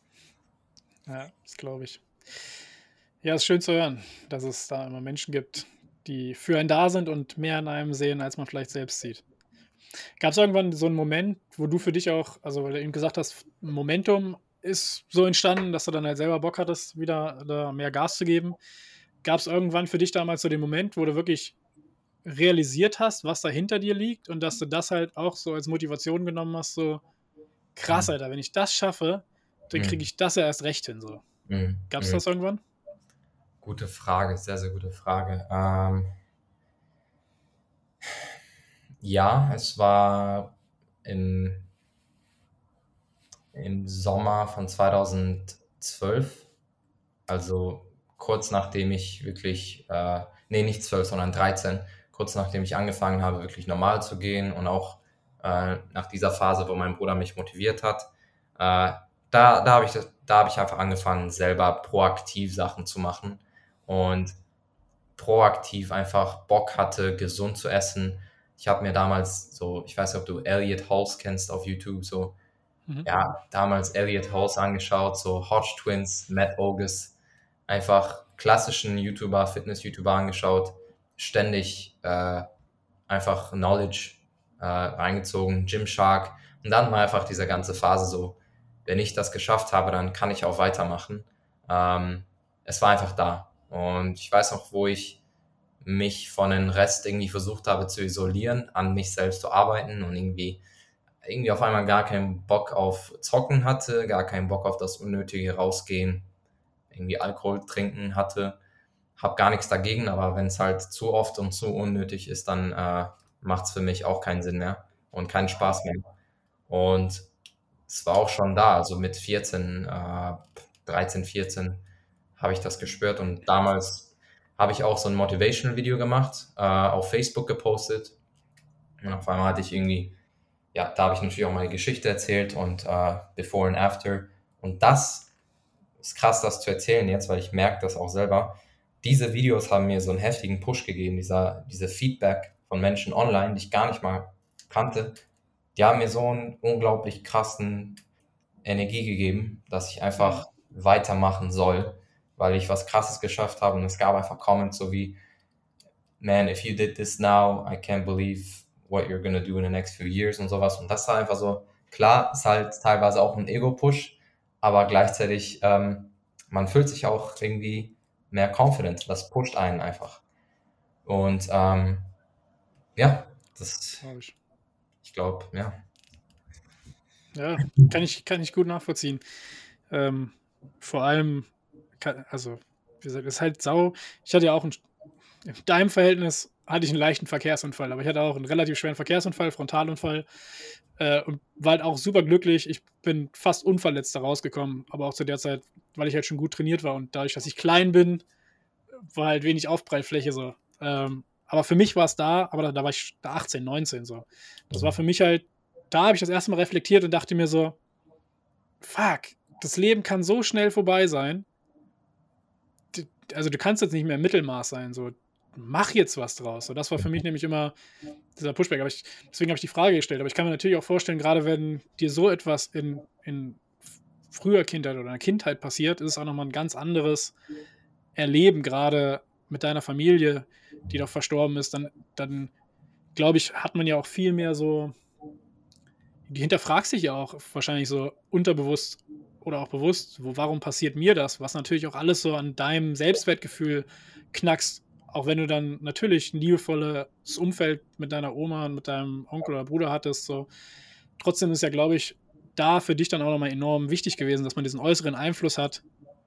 Ja, das glaube ich. Ja, es ist schön zu hören, dass es da immer Menschen gibt, die für einen da sind und mehr in einem sehen, als man vielleicht selbst sieht. Gab es irgendwann so einen Moment, wo du für dich auch, also weil du eben gesagt hast, Momentum ist so entstanden, dass du dann halt selber Bock hattest, wieder da mehr Gas zu geben. Gab es irgendwann für dich damals so den Moment, wo du wirklich realisiert hast, was da hinter dir liegt und dass du das halt auch so als Motivation genommen hast, so krass, mhm. Alter, wenn ich das schaffe, dann mhm. kriege ich das ja erst recht hin. So. Mhm. Gab es das irgendwann? Gute Frage, sehr, sehr gute Frage. Ähm, ja, es war im, im Sommer von 2012, also kurz nachdem ich wirklich, äh, nee, nicht 12, sondern 13, kurz nachdem ich angefangen habe, wirklich normal zu gehen und auch äh, nach dieser Phase, wo mein Bruder mich motiviert hat, äh, da, da habe ich, hab ich einfach angefangen, selber proaktiv Sachen zu machen und proaktiv einfach Bock hatte, gesund zu essen. Ich habe mir damals so, ich weiß nicht, ob du Elliot Halls kennst auf YouTube, so, mhm. ja, damals Elliot Halls angeschaut, so Hodge Twins, Matt Ogus, einfach klassischen YouTuber, Fitness-YouTuber angeschaut, ständig äh, einfach Knowledge äh, reingezogen, Gymshark und dann mal einfach diese ganze Phase so wenn ich das geschafft habe, dann kann ich auch weitermachen. Ähm, es war einfach da. Und ich weiß noch, wo ich mich von den Rest irgendwie versucht habe zu isolieren, an mich selbst zu arbeiten und irgendwie, irgendwie auf einmal gar keinen Bock auf Zocken hatte, gar keinen Bock auf das unnötige Rausgehen, irgendwie Alkohol trinken hatte. Hab gar nichts dagegen, aber wenn es halt zu oft und zu unnötig ist, dann äh, macht es für mich auch keinen Sinn mehr und keinen Spaß mehr. Und es war auch schon da, also mit 14, äh, 13, 14 habe ich das gespürt und damals habe ich auch so ein Motivational-Video gemacht, äh, auf Facebook gepostet. Und auf einmal hatte ich irgendwie, ja, da habe ich natürlich auch meine Geschichte erzählt und äh, Before and After. Und das ist krass, das zu erzählen jetzt, weil ich merke das auch selber. Diese Videos haben mir so einen heftigen Push gegeben, dieser, diese Feedback von Menschen online, die ich gar nicht mal kannte, die haben mir so einen unglaublich krassen Energie gegeben, dass ich einfach weitermachen soll, weil ich was Krasses geschafft habe und es gab einfach Comments so wie, man, if you did this now, I can't believe what you're gonna do in the next few years und sowas. Und das war einfach so, klar, ist halt teilweise auch ein Ego-Push, aber gleichzeitig, ähm, man fühlt sich auch irgendwie mehr confident. Das pusht einen einfach. Und ähm, ja, das, ich glaube, ja. Ja, kann ich, kann ich gut nachvollziehen. Ähm, vor allem, also, wie gesagt, ist halt sau. Ich hatte ja auch ein, in deinem Verhältnis hatte ich einen leichten Verkehrsunfall, aber ich hatte auch einen relativ schweren Verkehrsunfall, Frontalunfall äh, und war halt auch super glücklich. Ich bin fast unverletzt da rausgekommen, aber auch zu der Zeit, weil ich halt schon gut trainiert war und dadurch, dass ich klein bin, war halt wenig Aufprallfläche so. Ähm, aber für mich war es da, aber da, da war ich 18, 19 so. Das war für mich halt, da habe ich das erste Mal reflektiert und dachte mir so, fuck, das Leben kann so schnell vorbei sein. Also du kannst jetzt nicht mehr Mittelmaß sein, so mach jetzt was draus. So, das war für mich nämlich immer dieser Pushback. Aber ich, deswegen habe ich die Frage gestellt. Aber ich kann mir natürlich auch vorstellen, gerade wenn dir so etwas in, in früher Kindheit oder in der Kindheit passiert, ist es auch nochmal ein ganz anderes Erleben, gerade mit deiner Familie, die doch verstorben ist, dann, dann glaube ich, hat man ja auch viel mehr so, die hinterfragst sich ja auch wahrscheinlich so unterbewusst oder auch bewusst, wo, warum passiert mir das? Was natürlich auch alles so an deinem Selbstwertgefühl knackst, auch wenn du dann natürlich ein liebevolles Umfeld mit deiner Oma und mit deinem Onkel oder Bruder hattest, so. Trotzdem ist ja, glaube ich, da für dich dann auch nochmal enorm wichtig gewesen, dass man diesen äußeren Einfluss hat,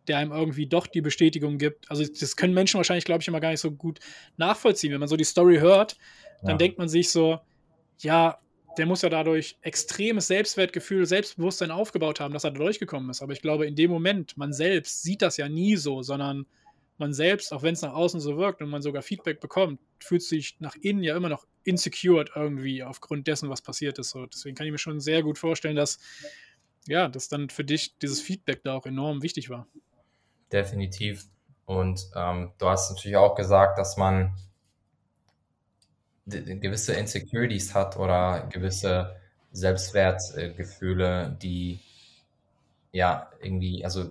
der einem irgendwie doch die Bestätigung gibt. Also das können Menschen wahrscheinlich, glaube ich, immer gar nicht so gut nachvollziehen. Wenn man so die Story hört, dann ja. denkt man sich so, ja, der muss ja dadurch extremes Selbstwertgefühl, Selbstbewusstsein aufgebaut haben, dass er da durchgekommen ist. Aber ich glaube, in dem Moment, man selbst sieht das ja nie so, sondern man selbst, auch wenn es nach außen so wirkt und man sogar Feedback bekommt, fühlt sich nach innen ja immer noch insecure irgendwie aufgrund dessen, was passiert ist. So, deswegen kann ich mir schon sehr gut vorstellen, dass ja, dass dann für dich dieses Feedback da auch enorm wichtig war definitiv. Und ähm, du hast natürlich auch gesagt, dass man gewisse Insecurities hat oder gewisse Selbstwertgefühle, die ja irgendwie, also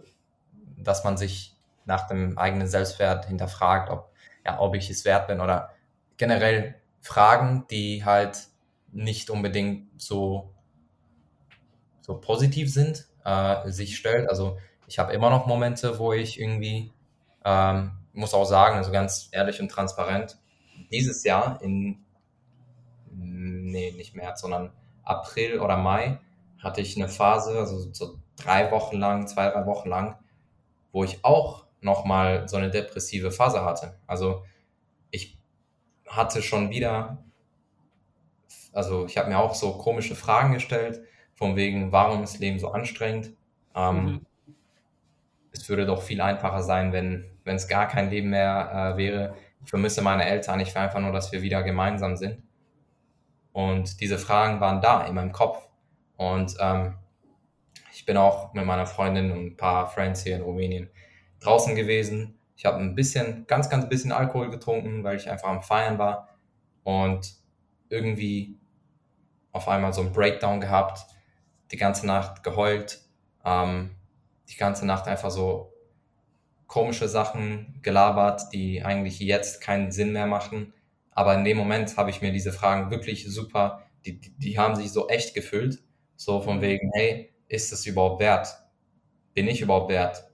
dass man sich nach dem eigenen Selbstwert hinterfragt, ob, ja, ob ich es wert bin oder generell Fragen, die halt nicht unbedingt so, so positiv sind, äh, sich stellt. Also ich habe immer noch Momente, wo ich irgendwie, ähm, muss auch sagen, also ganz ehrlich und transparent, dieses Jahr in, nee, nicht März, sondern April oder Mai hatte ich eine Phase, also so drei Wochen lang, zwei, drei Wochen lang, wo ich auch nochmal so eine depressive Phase hatte. Also ich hatte schon wieder, also ich habe mir auch so komische Fragen gestellt, von wegen, warum ist Leben so anstrengend? Ähm, mhm es würde doch viel einfacher sein, wenn, wenn es gar kein Leben mehr äh, wäre. Ich vermisse meine Eltern, ich will einfach nur, dass wir wieder gemeinsam sind. Und diese Fragen waren da in meinem Kopf. Und ähm, ich bin auch mit meiner Freundin und ein paar Friends hier in Rumänien draußen gewesen. Ich habe ein bisschen, ganz, ganz bisschen Alkohol getrunken, weil ich einfach am Feiern war. Und irgendwie auf einmal so ein Breakdown gehabt, die ganze Nacht geheult. Ähm, die ganze Nacht einfach so komische Sachen gelabert, die eigentlich jetzt keinen Sinn mehr machen. Aber in dem Moment habe ich mir diese Fragen wirklich super, die, die, die haben sich so echt gefühlt. So von mhm. wegen, hey, ist es überhaupt wert? Bin ich überhaupt wert?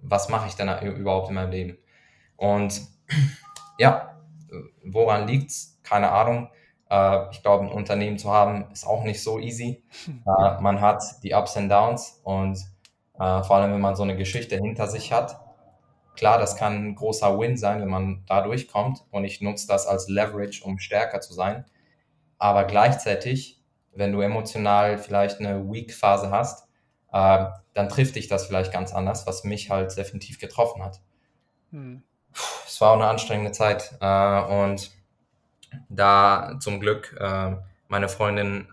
Was mache ich dann überhaupt in meinem Leben? Und ja, woran liegt's? Keine Ahnung. Äh, ich glaube, ein Unternehmen zu haben ist auch nicht so easy. Äh, man hat die Ups und Downs und äh, vor allem, wenn man so eine Geschichte hinter sich hat. Klar, das kann ein großer Win sein, wenn man da durchkommt und ich nutze das als Leverage, um stärker zu sein. Aber gleichzeitig, wenn du emotional vielleicht eine Weak-Phase hast, äh, dann trifft dich das vielleicht ganz anders, was mich halt definitiv getroffen hat. Hm. Es war auch eine anstrengende Zeit äh, und da zum Glück äh, meine Freundin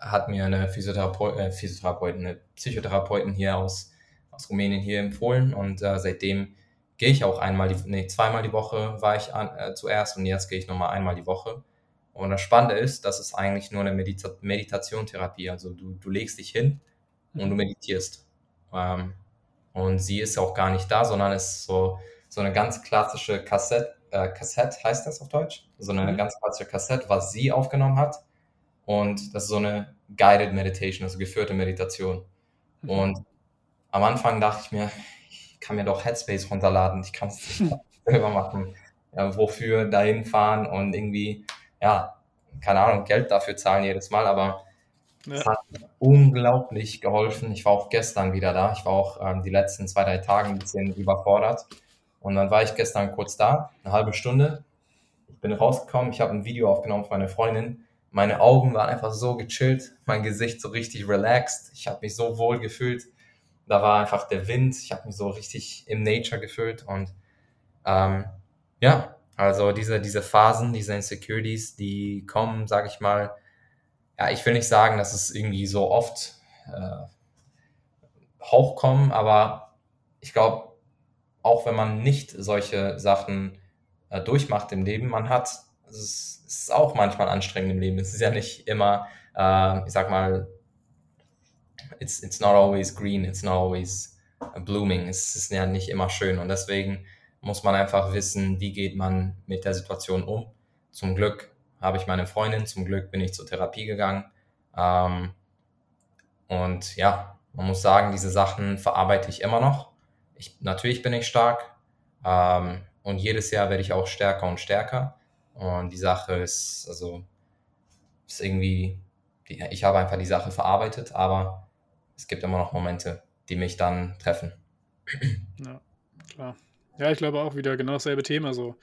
hat mir eine Physiotherape äh, Physiotherapeutin, eine Psychotherapeutin hier aus, aus Rumänien hier empfohlen und äh, seitdem gehe ich auch einmal, die, nee, zweimal die Woche war ich an, äh, zuerst und jetzt gehe ich nochmal einmal die Woche. Und das Spannende ist, das ist eigentlich nur eine Medita Meditationstherapie. Also du, du legst dich hin und du mhm. meditierst. Ähm, und sie ist auch gar nicht da, sondern ist so, so eine ganz klassische Kassette, äh, Kassette heißt das auf Deutsch? So eine mhm. ganz klassische Kassette, was sie aufgenommen hat. Und das ist so eine Guided Meditation, also geführte Meditation. Mhm. Und am Anfang dachte ich mir, ich kann mir doch Headspace runterladen, ich kann es nicht selber machen. Ja, wofür dahin fahren und irgendwie, ja, keine Ahnung, Geld dafür zahlen jedes Mal, aber ja. es hat unglaublich geholfen. Ich war auch gestern wieder da. Ich war auch ähm, die letzten zwei, drei Tage ein bisschen überfordert. Und dann war ich gestern kurz da, eine halbe Stunde. Ich bin rausgekommen, ich habe ein Video aufgenommen von meiner Freundin meine Augen waren einfach so gechillt, mein Gesicht so richtig relaxed. Ich habe mich so wohl gefühlt. Da war einfach der Wind. Ich habe mich so richtig im Nature gefühlt. Und ähm, ja, also diese, diese Phasen, diese Insecurities, die kommen, sage ich mal, ja, ich will nicht sagen, dass es irgendwie so oft äh, hochkommen, aber ich glaube, auch wenn man nicht solche Sachen äh, durchmacht im Leben, man hat also es ist auch manchmal anstrengend im Leben. Es ist ja nicht immer, äh, ich sag mal, it's, it's not always green, it's not always blooming. Es ist ja nicht immer schön und deswegen muss man einfach wissen, wie geht man mit der Situation um. Zum Glück habe ich meine Freundin, zum Glück bin ich zur Therapie gegangen. Ähm, und ja, man muss sagen, diese Sachen verarbeite ich immer noch. Ich, natürlich bin ich stark ähm, und jedes Jahr werde ich auch stärker und stärker. Und die Sache ist, also, ist irgendwie, ich habe einfach die Sache verarbeitet, aber es gibt immer noch Momente, die mich dann treffen. Ja, klar. Ja, ich glaube auch wieder genau dasselbe Thema. So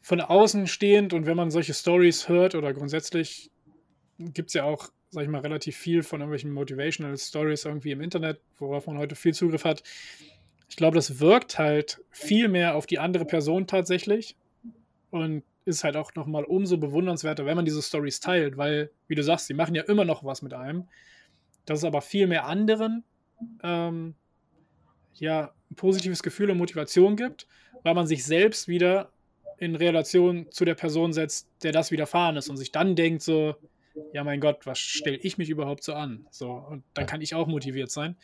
von außen stehend und wenn man solche Stories hört oder grundsätzlich gibt es ja auch, sag ich mal, relativ viel von irgendwelchen Motivational Stories irgendwie im Internet, worauf man heute viel Zugriff hat. Ich glaube, das wirkt halt viel mehr auf die andere Person tatsächlich. Und ist halt auch nochmal umso bewundernswerter, wenn man diese Stories teilt, weil, wie du sagst, sie machen ja immer noch was mit einem. Dass es aber viel mehr anderen ähm, ja, ein positives Gefühl und Motivation gibt, weil man sich selbst wieder in Relation zu der Person setzt, der das widerfahren ist und sich dann denkt so, ja mein Gott, was stelle ich mich überhaupt so an? So, und dann kann ich auch motiviert sein.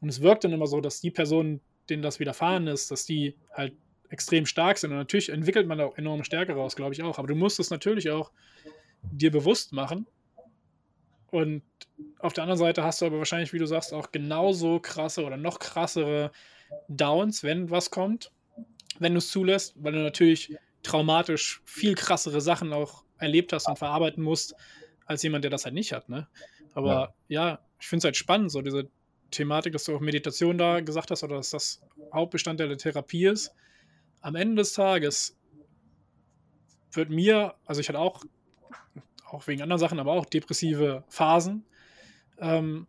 Und es wirkt dann immer so, dass die Person, denen das widerfahren ist, dass die halt extrem stark sind. Und natürlich entwickelt man da auch enorme Stärke raus, glaube ich auch. Aber du musst es natürlich auch dir bewusst machen. Und auf der anderen Seite hast du aber wahrscheinlich, wie du sagst, auch genauso krasse oder noch krassere Downs, wenn was kommt, wenn du es zulässt, weil du natürlich traumatisch viel krassere Sachen auch erlebt hast und verarbeiten musst, als jemand, der das halt nicht hat. Ne? Aber ja, ja ich finde es halt spannend, so diese Thematik, dass du auch Meditation da gesagt hast oder dass das Hauptbestandteil der Therapie ist am Ende des Tages wird mir, also ich hatte auch, auch wegen anderen Sachen, aber auch depressive Phasen. Ähm,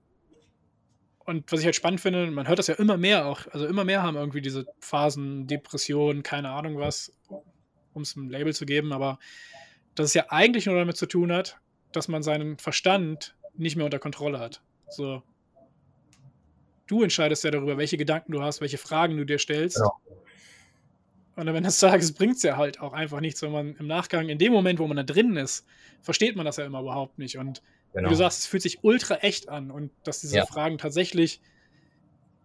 und was ich halt spannend finde, man hört das ja immer mehr auch, also immer mehr haben irgendwie diese Phasen, Depressionen, keine Ahnung was, um es ein Label zu geben, aber dass es ja eigentlich nur damit zu tun hat, dass man seinen Verstand nicht mehr unter Kontrolle hat. So. Du entscheidest ja darüber, welche Gedanken du hast, welche Fragen du dir stellst. Genau. Und am Ende des Tages bringt es ja halt auch einfach nichts, wenn man im Nachgang, in dem Moment, wo man da drin ist, versteht man das ja immer überhaupt nicht. Und genau. wie du sagst, es fühlt sich ultra echt an und dass diese ja. Fragen tatsächlich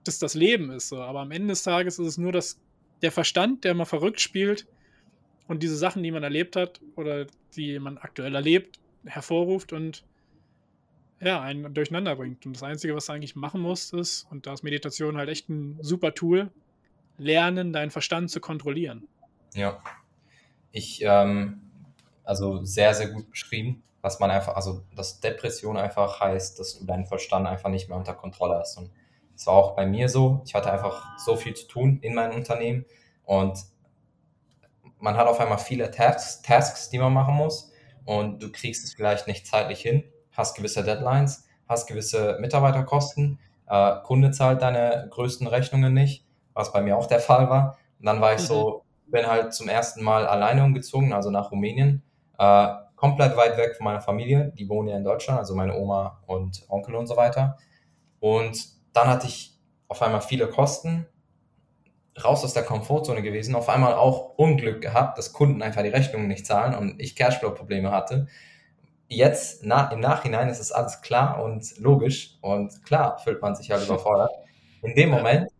dass das Leben ist. So. Aber am Ende des Tages ist es nur das, der Verstand, der mal verrückt spielt und diese Sachen, die man erlebt hat oder die man aktuell erlebt, hervorruft und ja, einen durcheinander bringt. Und das Einzige, was du eigentlich machen musst, ist, und da ist Meditation halt echt ein super Tool, lernen, deinen Verstand zu kontrollieren. Ja. Ich, ähm, also sehr, sehr gut beschrieben, was man einfach, also dass Depression einfach heißt, dass du deinen Verstand einfach nicht mehr unter Kontrolle hast. Und es war auch bei mir so. Ich hatte einfach so viel zu tun in meinem Unternehmen und man hat auf einmal viele Tasks, Tasks, die man machen muss und du kriegst es vielleicht nicht zeitlich hin, hast gewisse Deadlines, hast gewisse Mitarbeiterkosten, äh, Kunde zahlt deine größten Rechnungen nicht, was bei mir auch der Fall war. Und dann war ich so, mhm. bin halt zum ersten Mal alleine umgezogen, also nach Rumänien, äh, komplett weit weg von meiner Familie, die wohnen ja in Deutschland, also meine Oma und Onkel und so weiter. Und dann hatte ich auf einmal viele Kosten, raus aus der Komfortzone gewesen, auf einmal auch Unglück gehabt, dass Kunden einfach die Rechnungen nicht zahlen und ich Cashflow-Probleme hatte. Jetzt na, im Nachhinein ist es alles klar und logisch und klar fühlt man sich halt überfordert. In dem Moment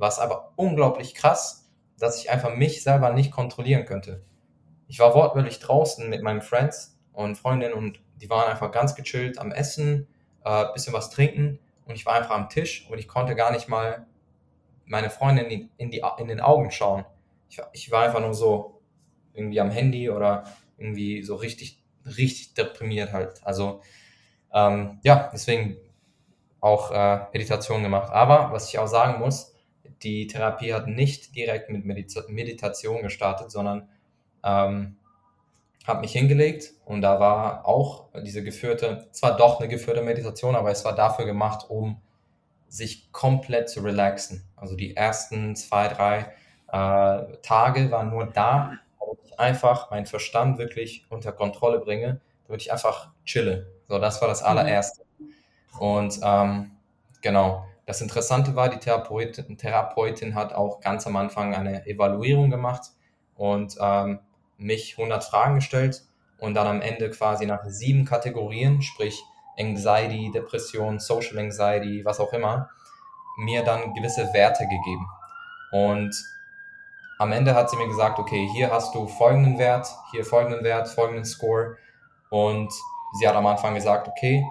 war es aber unglaublich krass, dass ich einfach mich selber nicht kontrollieren könnte. Ich war wortwörtlich draußen mit meinen Friends und Freundinnen und die waren einfach ganz gechillt am Essen, äh, bisschen was trinken und ich war einfach am Tisch und ich konnte gar nicht mal meine Freundin in, in, die, in den Augen schauen. Ich, ich war einfach nur so irgendwie am Handy oder irgendwie so richtig, richtig deprimiert halt. Also ähm, ja, deswegen auch äh, Meditation gemacht. Aber was ich auch sagen muss, die Therapie hat nicht direkt mit Medita Meditation gestartet, sondern ähm, habe mich hingelegt und da war auch diese geführte, zwar doch eine geführte Meditation, aber es war dafür gemacht, um sich komplett zu relaxen. Also die ersten zwei, drei äh, Tage waren nur da, damit ich einfach meinen Verstand wirklich unter Kontrolle bringe, damit ich einfach chille. So, das war das mhm. allererste. Und ähm, genau, das Interessante war, die Therapeutin, Therapeutin hat auch ganz am Anfang eine Evaluierung gemacht und ähm, mich 100 Fragen gestellt und dann am Ende quasi nach sieben Kategorien, sprich Anxiety, Depression, Social Anxiety, was auch immer, mir dann gewisse Werte gegeben. Und am Ende hat sie mir gesagt, okay, hier hast du folgenden Wert, hier folgenden Wert, folgenden Score. Und sie hat am Anfang gesagt, okay,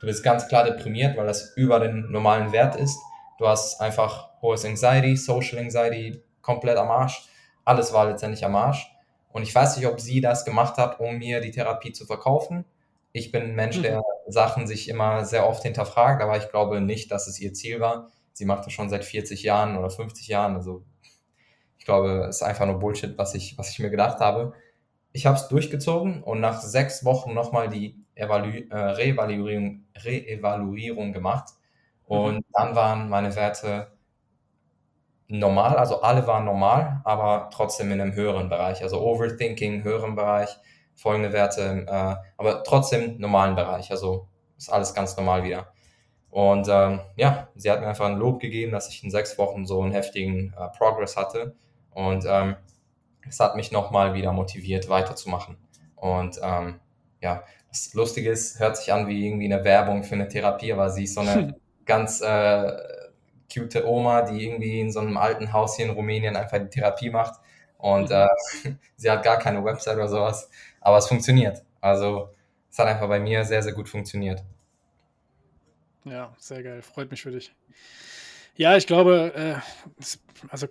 du bist ganz klar deprimiert, weil das über den normalen Wert ist. Du hast einfach hohes Anxiety, Social Anxiety, komplett am Arsch. Alles war letztendlich am Arsch. Und ich weiß nicht, ob sie das gemacht hat, um mir die Therapie zu verkaufen ich bin ein Mensch, der mhm. Sachen sich immer sehr oft hinterfragt, aber ich glaube nicht, dass es ihr Ziel war. Sie macht das schon seit 40 Jahren oder 50 Jahren. Also ich glaube, es ist einfach nur Bullshit, was ich, was ich mir gedacht habe. Ich habe es durchgezogen und nach sechs Wochen nochmal die Äh, Reevaluierung, Reevaluierung gemacht. Mhm. Und mhm. dann waren meine Werte normal, also alle waren normal, aber trotzdem in einem höheren Bereich. Also Overthinking, höheren Bereich folgende Werte, äh, aber trotzdem normalen Bereich. Also ist alles ganz normal wieder. Und ähm, ja, sie hat mir einfach ein Lob gegeben, dass ich in sechs Wochen so einen heftigen äh, Progress hatte. Und ähm, es hat mich nochmal wieder motiviert, weiterzumachen. Und ähm, ja, das Lustige ist, hört sich an wie irgendwie eine Werbung für eine Therapie, aber sie ist so eine ganz äh, cute Oma, die irgendwie in so einem alten Haus hier in Rumänien einfach die Therapie macht. Und mhm. äh, sie hat gar keine Website oder sowas. Aber es funktioniert. Also es hat einfach bei mir sehr, sehr gut funktioniert. Ja, sehr geil. Freut mich für dich. Ja, ich glaube, äh, also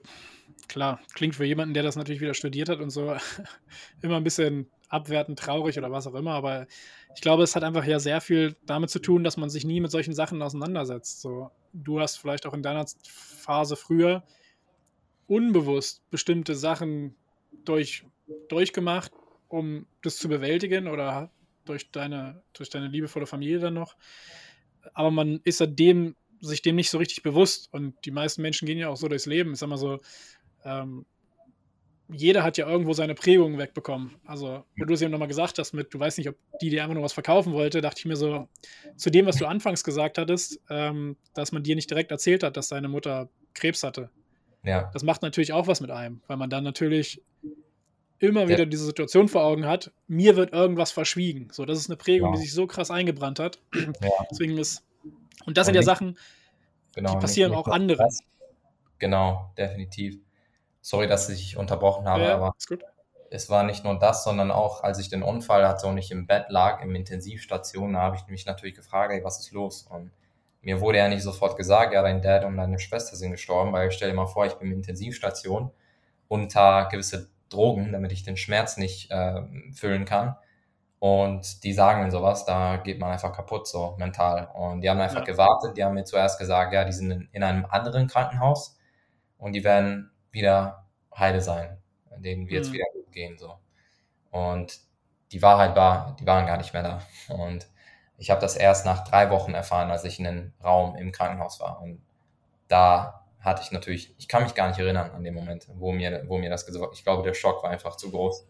klar, klingt für jemanden, der das natürlich wieder studiert hat und so, immer ein bisschen abwertend, traurig oder was auch immer, aber ich glaube, es hat einfach ja sehr viel damit zu tun, dass man sich nie mit solchen Sachen auseinandersetzt. So, du hast vielleicht auch in deiner Phase früher unbewusst bestimmte Sachen durch, durchgemacht, um das zu bewältigen oder durch deine, durch deine liebevolle Familie dann noch. Aber man ist dem, sich dem nicht so richtig bewusst und die meisten Menschen gehen ja auch so durchs Leben. Ich sag mal so, ähm, jeder hat ja irgendwo seine Prägungen wegbekommen. Also, wo du es eben nochmal gesagt hast, mit, du weißt nicht, ob die dir einfach nur was verkaufen wollte, dachte ich mir so, zu dem, was du anfangs gesagt hattest, ähm, dass man dir nicht direkt erzählt hat, dass deine Mutter Krebs hatte. Ja. Das macht natürlich auch was mit einem, weil man dann natürlich immer wieder ja. diese Situation vor Augen hat, mir wird irgendwas verschwiegen. So, das ist eine Prägung, ja. die sich so krass eingebrannt hat. Ja. Deswegen ist, und das und sind ja Sachen, genau, die passieren auch anderen. Genau, definitiv. Sorry, dass ich unterbrochen habe, aber es war nicht nur das, sondern auch, als ich den Unfall hatte und ich im Bett lag, im Intensivstation, da habe ich mich natürlich gefragt, ey, was ist los? Und mir wurde ja nicht sofort gesagt, ja, dein Dad und deine Schwester sind gestorben, weil stell dir mal vor, ich bin in Intensivstation unter gewisse Drogen, damit ich den Schmerz nicht äh, füllen kann. Und die sagen mir sowas, da geht man einfach kaputt, so mental. Und die haben einfach ja. gewartet, die haben mir zuerst gesagt, ja, die sind in, in einem anderen Krankenhaus und die werden wieder heile sein, denen wird es mhm. wieder gut gehen, so. Und die Wahrheit war, die waren gar nicht mehr da. Und ich habe das erst nach drei Wochen erfahren, als ich in den Raum im Krankenhaus war. Und da hatte ich natürlich, ich kann mich gar nicht erinnern an den Moment, wo mir, wo mir das gesagt wurde. Ich glaube, der Schock war einfach zu groß.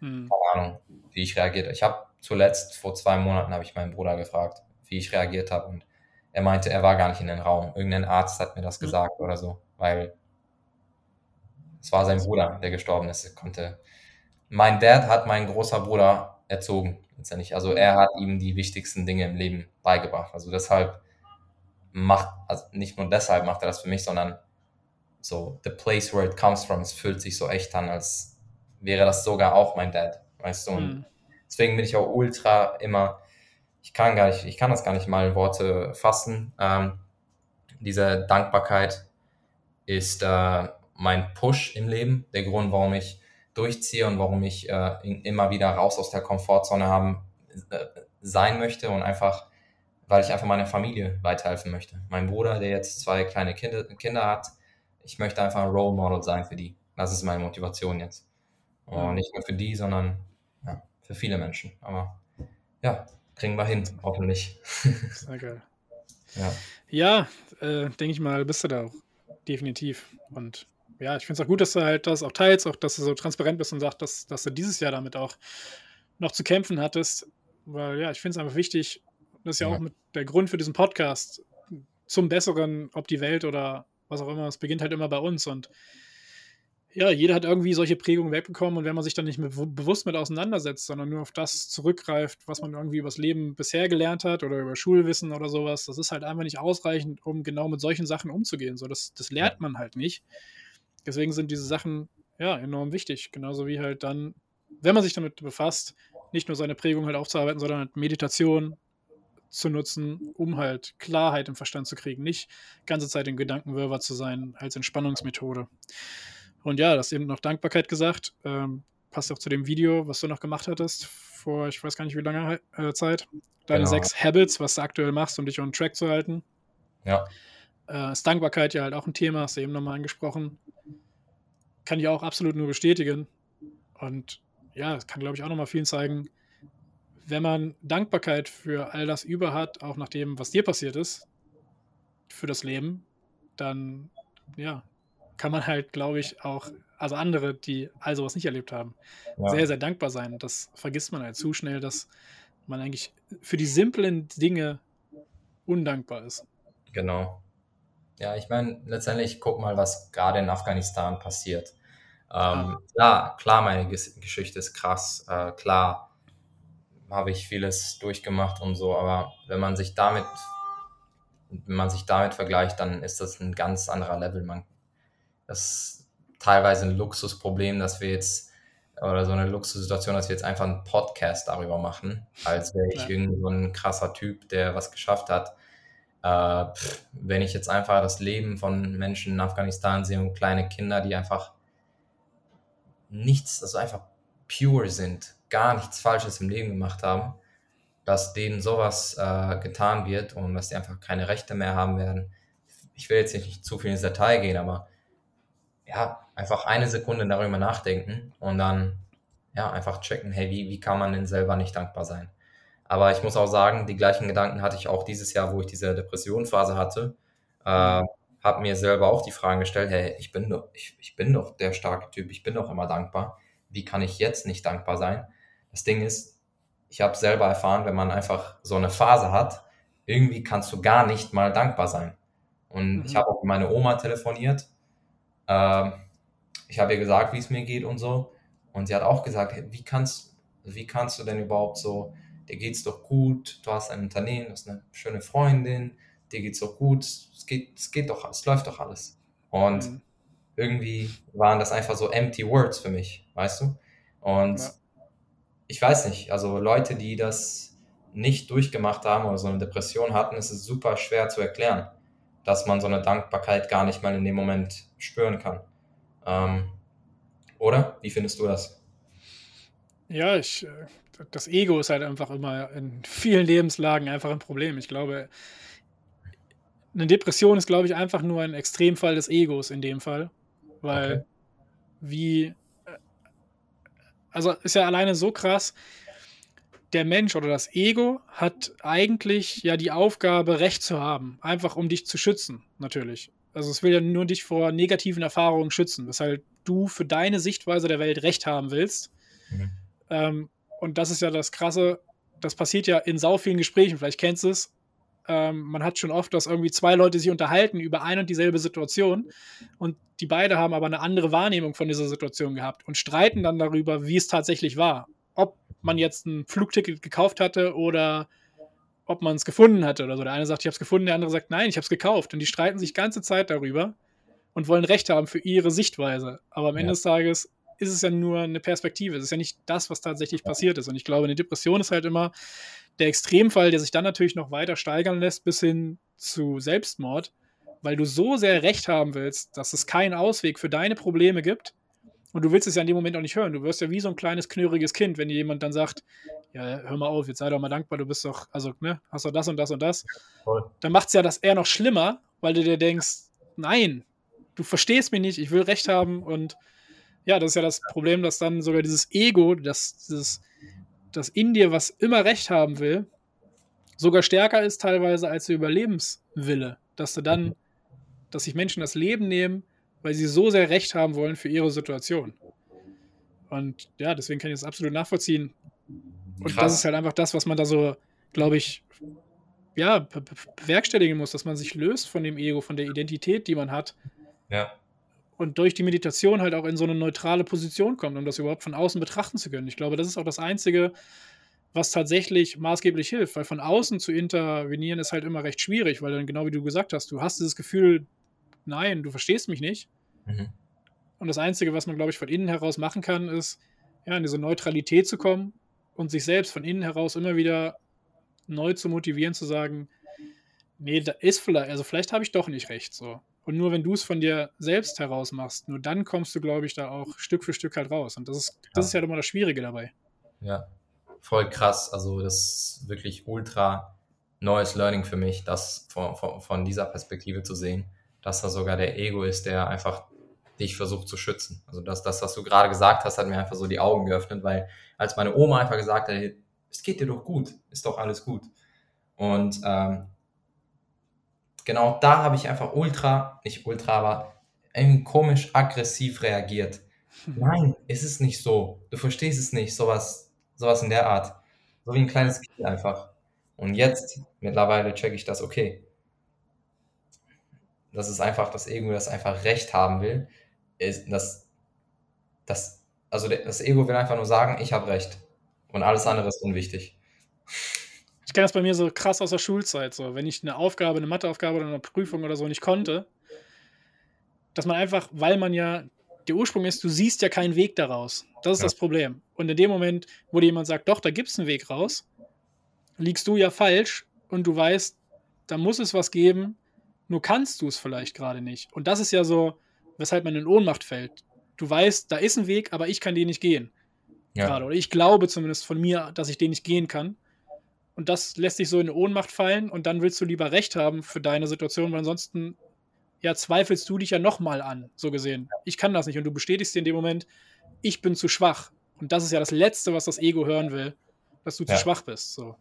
Hm. Keine Ahnung, wie ich reagiert habe. Ich habe zuletzt, vor zwei Monaten, habe ich meinen Bruder gefragt, wie ich reagiert habe. Und er meinte, er war gar nicht in den Raum. Irgendein Arzt hat mir das hm. gesagt hm. oder so, weil es war sein Bruder, der gestorben ist. Er konnte. Mein Dad hat meinen großer Bruder erzogen, letztendlich. Also er hat ihm die wichtigsten Dinge im Leben beigebracht. Also deshalb macht, also nicht nur deshalb macht er das für mich, sondern so, the place where it comes from, es fühlt sich so echt an, als wäre das sogar auch mein Dad, weißt du? Mhm. deswegen bin ich auch ultra immer, ich kann gar nicht, ich kann das gar nicht mal in Worte fassen. Ähm, diese Dankbarkeit ist äh, mein Push im Leben, der Grund, warum ich durchziehe und warum ich äh, immer wieder raus aus der Komfortzone haben äh, sein möchte und einfach, weil ich einfach meiner Familie weiterhelfen möchte. Mein Bruder, der jetzt zwei kleine Kinder, Kinder hat, ich möchte einfach ein Role Model sein für die. Das ist meine Motivation jetzt. Und nicht nur für die, sondern ja, für viele Menschen. Aber ja, kriegen wir hin, hoffentlich. Sehr geil. Ja, ja äh, denke ich mal, bist du da auch. Definitiv. Und ja, ich finde es auch gut, dass du halt das auch teilst, auch dass du so transparent bist und sagst, dass, dass du dieses Jahr damit auch noch zu kämpfen hattest. Weil ja, ich finde es einfach wichtig, das ist ja, ja, auch der Grund für diesen Podcast zum Besseren, ob die Welt oder was auch immer, es beginnt halt immer bei uns. Und ja, jeder hat irgendwie solche Prägungen wegbekommen und wenn man sich dann nicht mit, bewusst mit auseinandersetzt, sondern nur auf das zurückgreift, was man irgendwie übers Leben bisher gelernt hat oder über Schulwissen oder sowas, das ist halt einfach nicht ausreichend, um genau mit solchen Sachen umzugehen. So, das, das lernt man halt nicht. Deswegen sind diese Sachen ja enorm wichtig. Genauso wie halt dann, wenn man sich damit befasst, nicht nur seine Prägung halt aufzuarbeiten, sondern halt Meditation zu nutzen, um halt Klarheit im Verstand zu kriegen. Nicht ganze Zeit in Gedankenwirrwarr zu sein, als Entspannungsmethode. Und ja, das eben noch Dankbarkeit gesagt. Ähm, passt auch zu dem Video, was du noch gemacht hattest, vor ich weiß gar nicht wie lange äh, Zeit. Deine genau. sechs Habits, was du aktuell machst, um dich on track zu halten. Ja. Äh, ist Dankbarkeit ja halt auch ein Thema, hast du eben nochmal angesprochen. Kann ich auch absolut nur bestätigen. Und ja, das kann, glaube ich, auch nochmal vielen zeigen, wenn man Dankbarkeit für all das über hat, auch nach dem, was dir passiert ist, für das Leben, dann ja, kann man halt, glaube ich, auch, also andere, die all sowas nicht erlebt haben, ja. sehr, sehr dankbar sein. Das vergisst man halt zu schnell, dass man eigentlich für die simplen Dinge undankbar ist. Genau. Ja, ich meine, letztendlich guck mal, was gerade in Afghanistan passiert. Ähm, klar, klar, meine Geschichte ist krass. Äh, klar habe ich vieles durchgemacht und so, aber wenn man sich damit, wenn man sich damit vergleicht, dann ist das ein ganz anderer Level. Man das ist teilweise ein Luxusproblem, dass wir jetzt, oder so eine Luxussituation, dass wir jetzt einfach einen Podcast darüber machen, als wäre ich ja. irgend so ein krasser Typ, der was geschafft hat. Äh, wenn ich jetzt einfach das Leben von Menschen in Afghanistan sehe und kleine Kinder, die einfach nichts, also einfach pure sind, gar nichts Falsches im Leben gemacht haben, dass denen sowas äh, getan wird und dass die einfach keine Rechte mehr haben werden. Ich will jetzt nicht zu viel ins Detail gehen, aber ja, einfach eine Sekunde darüber nachdenken und dann ja, einfach checken, hey, wie, wie kann man denn selber nicht dankbar sein? Aber ich muss auch sagen, die gleichen Gedanken hatte ich auch dieses Jahr, wo ich diese Depressionphase hatte. Äh, habe mir selber auch die Fragen gestellt, hey, ich bin doch, ich, ich bin doch der starke Typ, ich bin doch immer dankbar. Wie kann ich jetzt nicht dankbar sein? Das Ding ist, ich habe selber erfahren, wenn man einfach so eine Phase hat, irgendwie kannst du gar nicht mal dankbar sein. Und mhm. ich habe auch mit meiner Oma telefoniert ähm, ich habe ihr gesagt, wie es mir geht und so. Und sie hat auch gesagt, hey, wie, kannst, wie kannst du denn überhaupt so, dir geht's doch gut, du hast ein Unternehmen, du hast eine schöne Freundin, dir geht's doch gut, es geht, es geht doch, es läuft doch alles. Und mhm. irgendwie waren das einfach so empty words für mich, weißt du? Und ja. ich weiß nicht, also Leute, die das nicht durchgemacht haben oder so eine Depression hatten, ist es super schwer zu erklären, dass man so eine Dankbarkeit gar nicht mal in dem Moment spüren kann. Ähm, oder? Wie findest du das? Ja, ich, äh, das Ego ist halt einfach immer in vielen Lebenslagen einfach ein Problem. Ich glaube, eine Depression ist, glaube ich, einfach nur ein Extremfall des Egos in dem Fall. Weil okay. wie, äh, also ist ja alleine so krass, der Mensch oder das Ego hat eigentlich ja die Aufgabe, Recht zu haben. Einfach um dich zu schützen, natürlich. Also es will ja nur dich vor negativen Erfahrungen schützen, weshalb du für deine Sichtweise der Welt Recht haben willst. Mhm. Ähm, und das ist ja das Krasse, das passiert ja in sau vielen Gesprächen, vielleicht kennst du es. Ähm, man hat schon oft, dass irgendwie zwei Leute sich unterhalten über ein und dieselbe Situation und die beide haben aber eine andere Wahrnehmung von dieser Situation gehabt und streiten dann darüber, wie es tatsächlich war. Ob man jetzt ein Flugticket gekauft hatte oder ob man es gefunden hatte oder so. Der eine sagt, ich habe es gefunden, der andere sagt, nein, ich habe es gekauft. Und die streiten sich ganze Zeit darüber und wollen Recht haben für ihre Sichtweise. Aber am ja. Ende des Tages ist es ja nur eine Perspektive. Es ist ja nicht das, was tatsächlich passiert ist. Und ich glaube, eine Depression ist halt immer der Extremfall, der sich dann natürlich noch weiter steigern lässt, bis hin zu Selbstmord, weil du so sehr Recht haben willst, dass es keinen Ausweg für deine Probleme gibt. Und du willst es ja in dem Moment auch nicht hören. Du wirst ja wie so ein kleines, knurriges Kind, wenn dir jemand dann sagt, ja, hör mal auf, jetzt sei doch mal dankbar, du bist doch, also, ne, hast doch das und das und das. Voll. Dann macht es ja das eher noch schlimmer, weil du dir denkst, nein, du verstehst mich nicht, ich will Recht haben und ja, das ist ja das Problem, dass dann sogar dieses Ego, das, dieses, das in dir, was immer Recht haben will, sogar stärker ist teilweise als der Überlebenswille. Dass du dann, dass sich Menschen das Leben nehmen, weil sie so sehr Recht haben wollen für ihre Situation. Und ja, deswegen kann ich das absolut nachvollziehen. Und Krass. das ist halt einfach das, was man da so, glaube ich, ja, bewerkstelligen muss, dass man sich löst von dem Ego, von der Identität, die man hat. Ja und durch die Meditation halt auch in so eine neutrale Position kommt, um das überhaupt von außen betrachten zu können. Ich glaube, das ist auch das Einzige, was tatsächlich maßgeblich hilft, weil von außen zu intervenieren ist halt immer recht schwierig, weil dann genau wie du gesagt hast, du hast dieses Gefühl, nein, du verstehst mich nicht. Mhm. Und das Einzige, was man, glaube ich, von innen heraus machen kann, ist, ja, in diese Neutralität zu kommen und sich selbst von innen heraus immer wieder neu zu motivieren, zu sagen, nee, da ist vielleicht, also vielleicht habe ich doch nicht recht, so. Und nur wenn du es von dir selbst heraus machst, nur dann kommst du, glaube ich, da auch Stück für Stück halt raus. Und das ist, das ja. ist ja immer das Schwierige dabei. Ja, voll krass. Also das ist wirklich ultra neues Learning für mich, das von, von, von dieser Perspektive zu sehen, dass da sogar der Ego ist, der einfach dich versucht zu schützen. Also das, das, was du gerade gesagt hast, hat mir einfach so die Augen geöffnet, weil als meine Oma einfach gesagt hat, es geht dir doch gut, ist doch alles gut. Und ähm, genau da habe ich einfach ultra, nicht ultra, aber irgendwie komisch aggressiv reagiert. Hm. Nein, es ist nicht so. Du verstehst es nicht, sowas, sowas in der Art. So wie ein kleines Kind einfach. Und jetzt, mittlerweile checke ich das, okay. Das ist einfach das Ego, das einfach Recht haben will. Das, das, also das Ego will einfach nur sagen, ich habe Recht. Und alles andere ist unwichtig. Ich kenne das bei mir so krass aus der Schulzeit, so wenn ich eine Aufgabe, eine Matheaufgabe oder eine Prüfung oder so nicht konnte, dass man einfach, weil man ja der Ursprung ist, du siehst ja keinen Weg daraus. Das ist ja. das Problem. Und in dem Moment, wo dir jemand sagt, doch, da gibt es einen Weg raus, liegst du ja falsch und du weißt, da muss es was geben, nur kannst du es vielleicht gerade nicht. Und das ist ja so, weshalb man in Ohnmacht fällt. Du weißt, da ist ein Weg, aber ich kann den nicht gehen. Ja. Gerade. Oder ich glaube zumindest von mir, dass ich den nicht gehen kann und das lässt dich so in Ohnmacht fallen und dann willst du lieber Recht haben für deine Situation, weil ansonsten ja zweifelst du dich ja nochmal an, so gesehen. Ich kann das nicht und du bestätigst dir in dem Moment, ich bin zu schwach. Und das ist ja das Letzte, was das Ego hören will, dass du ja. zu schwach bist. So.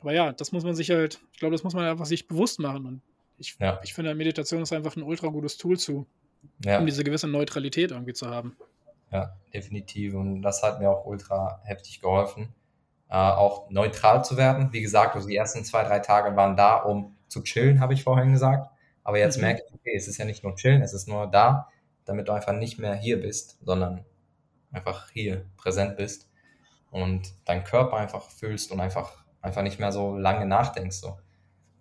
Aber ja, das muss man sich halt, ich glaube, das muss man einfach sich bewusst machen. Und ich, ja. ich finde, Meditation ist einfach ein ultra gutes Tool zu, ja. um diese gewisse Neutralität irgendwie zu haben. Ja, definitiv. Und das hat mir auch ultra heftig geholfen äh, auch neutral zu werden. Wie gesagt, also die ersten zwei, drei Tage waren da, um zu chillen, habe ich vorhin gesagt. Aber jetzt mhm. merke ich, okay, es ist ja nicht nur chillen, es ist nur da, damit du einfach nicht mehr hier bist, sondern einfach hier präsent bist und deinen Körper einfach fühlst und einfach, einfach nicht mehr so lange nachdenkst. So.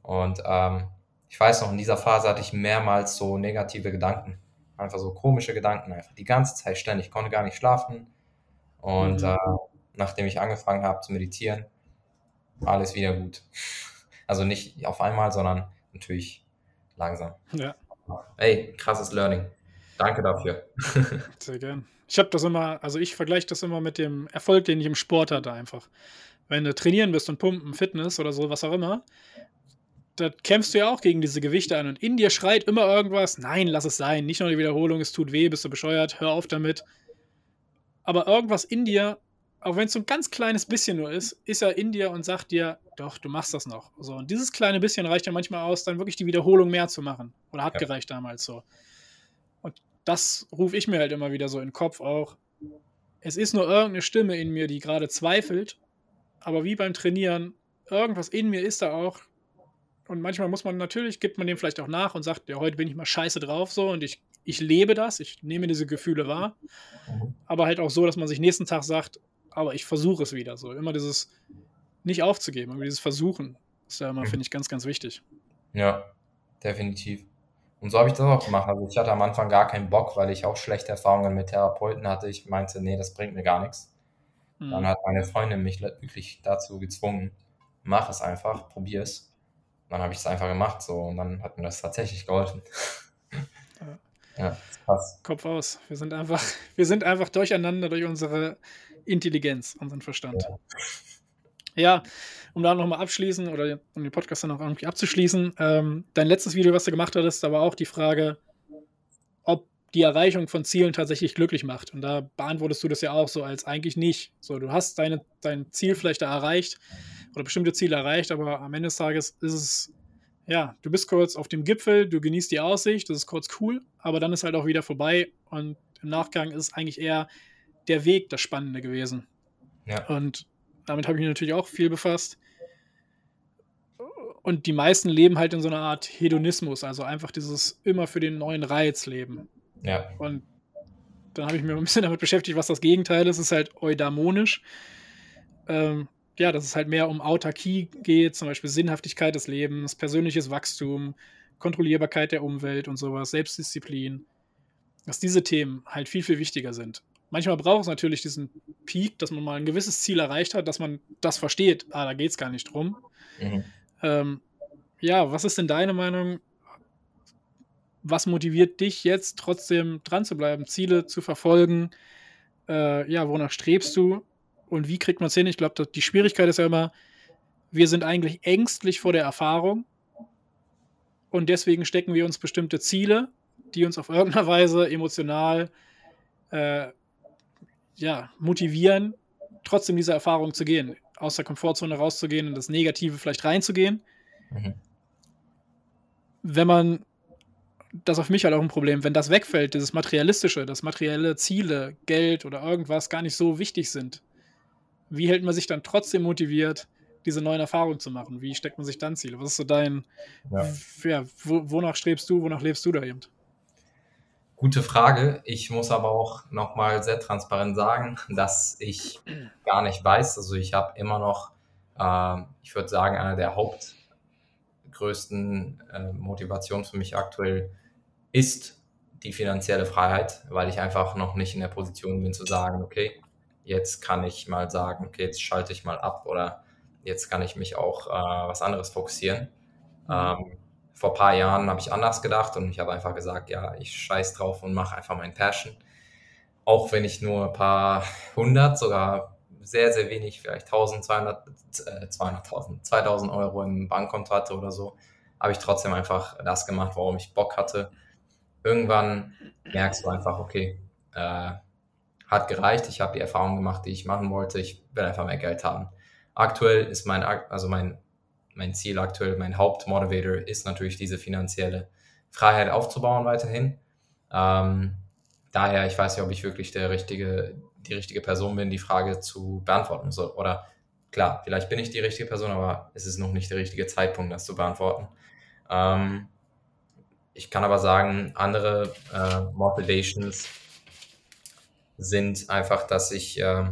Und ähm, ich weiß noch, in dieser Phase hatte ich mehrmals so negative Gedanken. Einfach so komische Gedanken, einfach die ganze Zeit ständig. Ich konnte gar nicht schlafen. Und mhm. äh, nachdem ich angefangen habe zu meditieren, war alles wieder gut. Also nicht auf einmal, sondern natürlich langsam. Ja. Ey, krasses Learning. Danke dafür. Sehr gern. Ich habe das immer, also ich vergleiche das immer mit dem Erfolg, den ich im Sport hatte einfach. Wenn du trainieren bist und pumpen, Fitness oder so, was auch immer, da kämpfst du ja auch gegen diese Gewichte an und in dir schreit immer irgendwas, nein, lass es sein, nicht nur die Wiederholung, es tut weh, bist du bescheuert, hör auf damit. Aber irgendwas in dir, auch wenn es so ein ganz kleines bisschen nur ist, ist er in dir und sagt dir, doch, du machst das noch. So, und dieses kleine bisschen reicht ja manchmal aus, dann wirklich die Wiederholung mehr zu machen. Oder hat ja. gereicht damals so. Und das rufe ich mir halt immer wieder so in den Kopf auch. Es ist nur irgendeine Stimme in mir, die gerade zweifelt, aber wie beim Trainieren, irgendwas in mir ist da auch, und manchmal muss man natürlich, gibt man dem vielleicht auch nach und sagt, ja, heute bin ich mal scheiße drauf so und ich, ich lebe das, ich nehme diese Gefühle wahr. Mhm. Aber halt auch so, dass man sich nächsten Tag sagt, aber ich versuche es wieder so. Immer dieses nicht aufzugeben, aber dieses Versuchen ist ja immer, mhm. finde ich, ganz, ganz wichtig. Ja, definitiv. Und so habe ich das auch gemacht. Also ich hatte am Anfang gar keinen Bock, weil ich auch schlechte Erfahrungen mit Therapeuten hatte. Ich meinte, nee, das bringt mir gar nichts. Mhm. Dann hat meine Freundin mich wirklich dazu gezwungen, mach es einfach, probier es dann habe ich es einfach gemacht so und dann hat mir das tatsächlich geholfen. Ja, ja passt. Kopf aus. Wir sind einfach, wir sind einfach durcheinander durch unsere Intelligenz, unseren Verstand. Ja, ja um da nochmal abschließen oder um den Podcast dann auch irgendwie abzuschließen. Ähm, dein letztes Video, was du gemacht hattest, da war auch die Frage, ob die Erreichung von Zielen tatsächlich glücklich macht. Und da beantwortest du das ja auch so als eigentlich nicht. So, du hast deine, dein Ziel vielleicht da erreicht oder bestimmte Ziele erreicht, aber am Ende des Tages ist es, ja, du bist kurz auf dem Gipfel, du genießt die Aussicht, das ist kurz cool, aber dann ist halt auch wieder vorbei und im Nachgang ist eigentlich eher der Weg das Spannende gewesen. Ja. Und damit habe ich mich natürlich auch viel befasst. Und die meisten leben halt in so einer Art Hedonismus, also einfach dieses immer für den neuen Reiz leben. Ja. Und dann habe ich mir ein bisschen damit beschäftigt, was das Gegenteil ist. Es ist halt eudaimonisch. Ähm, ja, dass es halt mehr um Autarkie geht, zum Beispiel Sinnhaftigkeit des Lebens, persönliches Wachstum, Kontrollierbarkeit der Umwelt und sowas, Selbstdisziplin, dass diese Themen halt viel, viel wichtiger sind. Manchmal braucht es natürlich diesen Peak, dass man mal ein gewisses Ziel erreicht hat, dass man das versteht, ah, da geht es gar nicht drum. Mhm. Ähm, ja, was ist denn deine Meinung? Was motiviert dich jetzt trotzdem dran zu bleiben, Ziele zu verfolgen? Äh, ja, wonach strebst du? Und wie kriegt man es hin? Ich glaube, die Schwierigkeit ist ja immer, wir sind eigentlich ängstlich vor der Erfahrung und deswegen stecken wir uns bestimmte Ziele, die uns auf irgendeine Weise emotional äh, ja, motivieren, trotzdem diese Erfahrung zu gehen, aus der Komfortzone rauszugehen und das Negative vielleicht reinzugehen. Mhm. Wenn man, das ist auf mich halt auch ein Problem, wenn das wegfällt, dieses Materialistische, dass materielle Ziele, Geld oder irgendwas gar nicht so wichtig sind, wie hält man sich dann trotzdem motiviert, diese neuen Erfahrungen zu machen? Wie steckt man sich dann Ziele? Was ist so dein, ja, ja wo, wonach strebst du, wonach lebst du da eben? Gute Frage. Ich muss aber auch nochmal sehr transparent sagen, dass ich gar nicht weiß. Also ich habe immer noch, äh, ich würde sagen, eine der hauptgrößten äh, Motivationen für mich aktuell ist die finanzielle Freiheit, weil ich einfach noch nicht in der Position bin zu sagen, okay, jetzt kann ich mal sagen, okay, jetzt schalte ich mal ab oder jetzt kann ich mich auch äh, was anderes fokussieren. Mhm. Ähm, vor ein paar Jahren habe ich anders gedacht und ich habe einfach gesagt, ja, ich scheiß drauf und mache einfach mein Passion. Auch wenn ich nur ein paar hundert, sogar sehr, sehr wenig, vielleicht 1200, äh, 200.000, 2000 Euro im Bankkonto hatte oder so, habe ich trotzdem einfach das gemacht, worum ich Bock hatte. Irgendwann merkst du einfach, okay, äh, hat gereicht. Ich habe die Erfahrung gemacht, die ich machen wollte. Ich will einfach mehr Geld haben. Aktuell ist mein, also mein, mein Ziel aktuell, mein Hauptmotivator ist natürlich diese finanzielle Freiheit aufzubauen weiterhin. Ähm, daher, ich weiß nicht, ob ich wirklich der richtige, die richtige Person bin, die Frage zu beantworten soll. Oder klar, vielleicht bin ich die richtige Person, aber es ist noch nicht der richtige Zeitpunkt, das zu beantworten. Ähm, ich kann aber sagen, andere äh, Motivations sind einfach, dass ich, äh,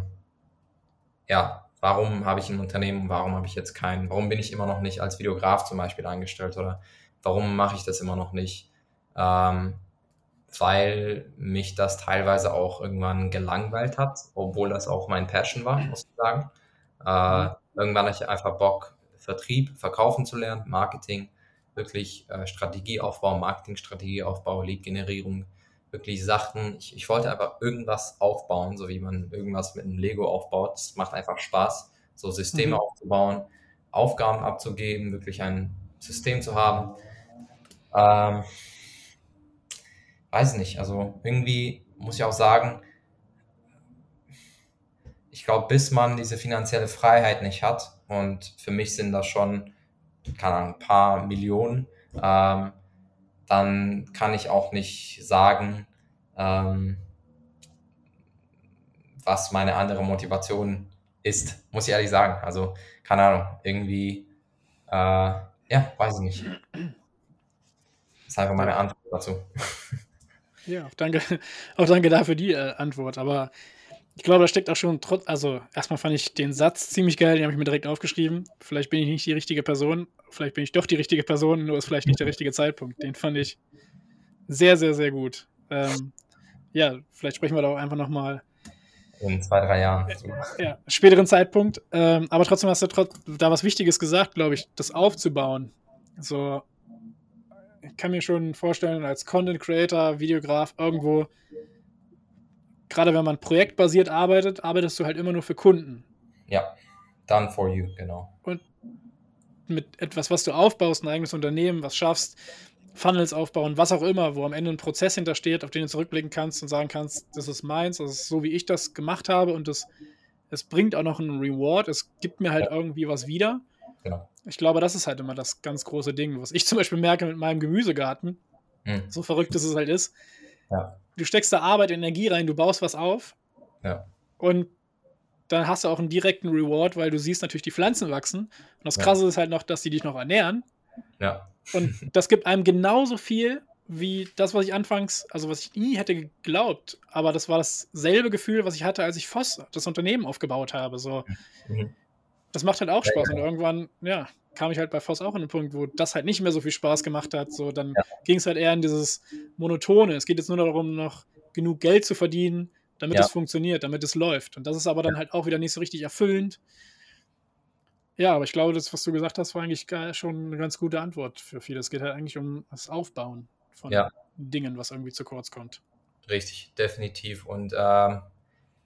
ja, warum habe ich ein Unternehmen, warum habe ich jetzt keinen, warum bin ich immer noch nicht als Videograf zum Beispiel eingestellt oder warum mache ich das immer noch nicht? Ähm, weil mich das teilweise auch irgendwann gelangweilt hat, obwohl das auch mein Passion war, muss ich sagen. Äh, irgendwann hatte ich einfach Bock, Vertrieb, Verkaufen zu lernen, Marketing, wirklich äh, Strategieaufbau, Marketingstrategieaufbau, Lead-Generierung, wirklich Sachen. Ich, ich wollte einfach irgendwas aufbauen, so wie man irgendwas mit einem Lego aufbaut. Es macht einfach Spaß, so Systeme mhm. aufzubauen, Aufgaben abzugeben, wirklich ein System zu haben. Ähm, weiß nicht, also irgendwie muss ich auch sagen, ich glaube, bis man diese finanzielle Freiheit nicht hat, und für mich sind das schon, keine Ahnung, ein paar Millionen, ähm, dann kann ich auch nicht sagen, ähm, was meine andere Motivation ist, muss ich ehrlich sagen. Also, keine Ahnung, irgendwie, äh, ja, weiß ich nicht. Das ist einfach meine Antwort dazu. Ja, auch danke, auch danke dafür die äh, Antwort. Aber ich glaube, da steckt auch schon trotz, also erstmal fand ich den Satz ziemlich geil, den habe ich mir direkt aufgeschrieben. Vielleicht bin ich nicht die richtige Person, vielleicht bin ich doch die richtige Person, nur ist vielleicht nicht der richtige Zeitpunkt. Den fand ich sehr, sehr, sehr gut. Ähm, ja, vielleicht sprechen wir da auch einfach nochmal. In zwei, drei Jahren. Ja, späteren Zeitpunkt. Ähm, aber trotzdem hast du da was Wichtiges gesagt, glaube ich, das aufzubauen. So, ich kann mir schon vorstellen, als Content Creator, Videograf irgendwo gerade wenn man projektbasiert arbeitet, arbeitest du halt immer nur für Kunden. Ja, done for you, genau. Und mit etwas, was du aufbaust, ein eigenes Unternehmen, was schaffst, Funnels aufbauen, was auch immer, wo am Ende ein Prozess hintersteht, auf den du zurückblicken kannst und sagen kannst, das ist meins, das ist so, wie ich das gemacht habe und das, es bringt auch noch einen Reward, es gibt mir halt ja. irgendwie was wieder. Genau. Ich glaube, das ist halt immer das ganz große Ding, was ich zum Beispiel merke mit meinem Gemüsegarten, hm. so verrückt es halt ist. Ja du steckst da Arbeit, Energie rein, du baust was auf. Ja. Und dann hast du auch einen direkten Reward, weil du siehst natürlich die Pflanzen wachsen. Und das Krasse ja. ist halt noch, dass die dich noch ernähren. Ja. Und das gibt einem genauso viel wie das, was ich anfangs, also was ich nie hätte geglaubt. Aber das war dasselbe Gefühl, was ich hatte, als ich Voss das Unternehmen aufgebaut habe. So. Mhm. Das macht halt auch Spaß. Und irgendwann, ja, kam ich halt bei Voss auch an den Punkt, wo das halt nicht mehr so viel Spaß gemacht hat. So, dann ja. ging es halt eher in dieses Monotone. Es geht jetzt nur darum, noch genug Geld zu verdienen, damit ja. es funktioniert, damit es läuft. Und das ist aber dann halt auch wieder nicht so richtig erfüllend. Ja, aber ich glaube, das, was du gesagt hast, war eigentlich schon eine ganz gute Antwort für viele. Es geht halt eigentlich um das Aufbauen von ja. Dingen, was irgendwie zu kurz kommt. Richtig, definitiv. Und ähm,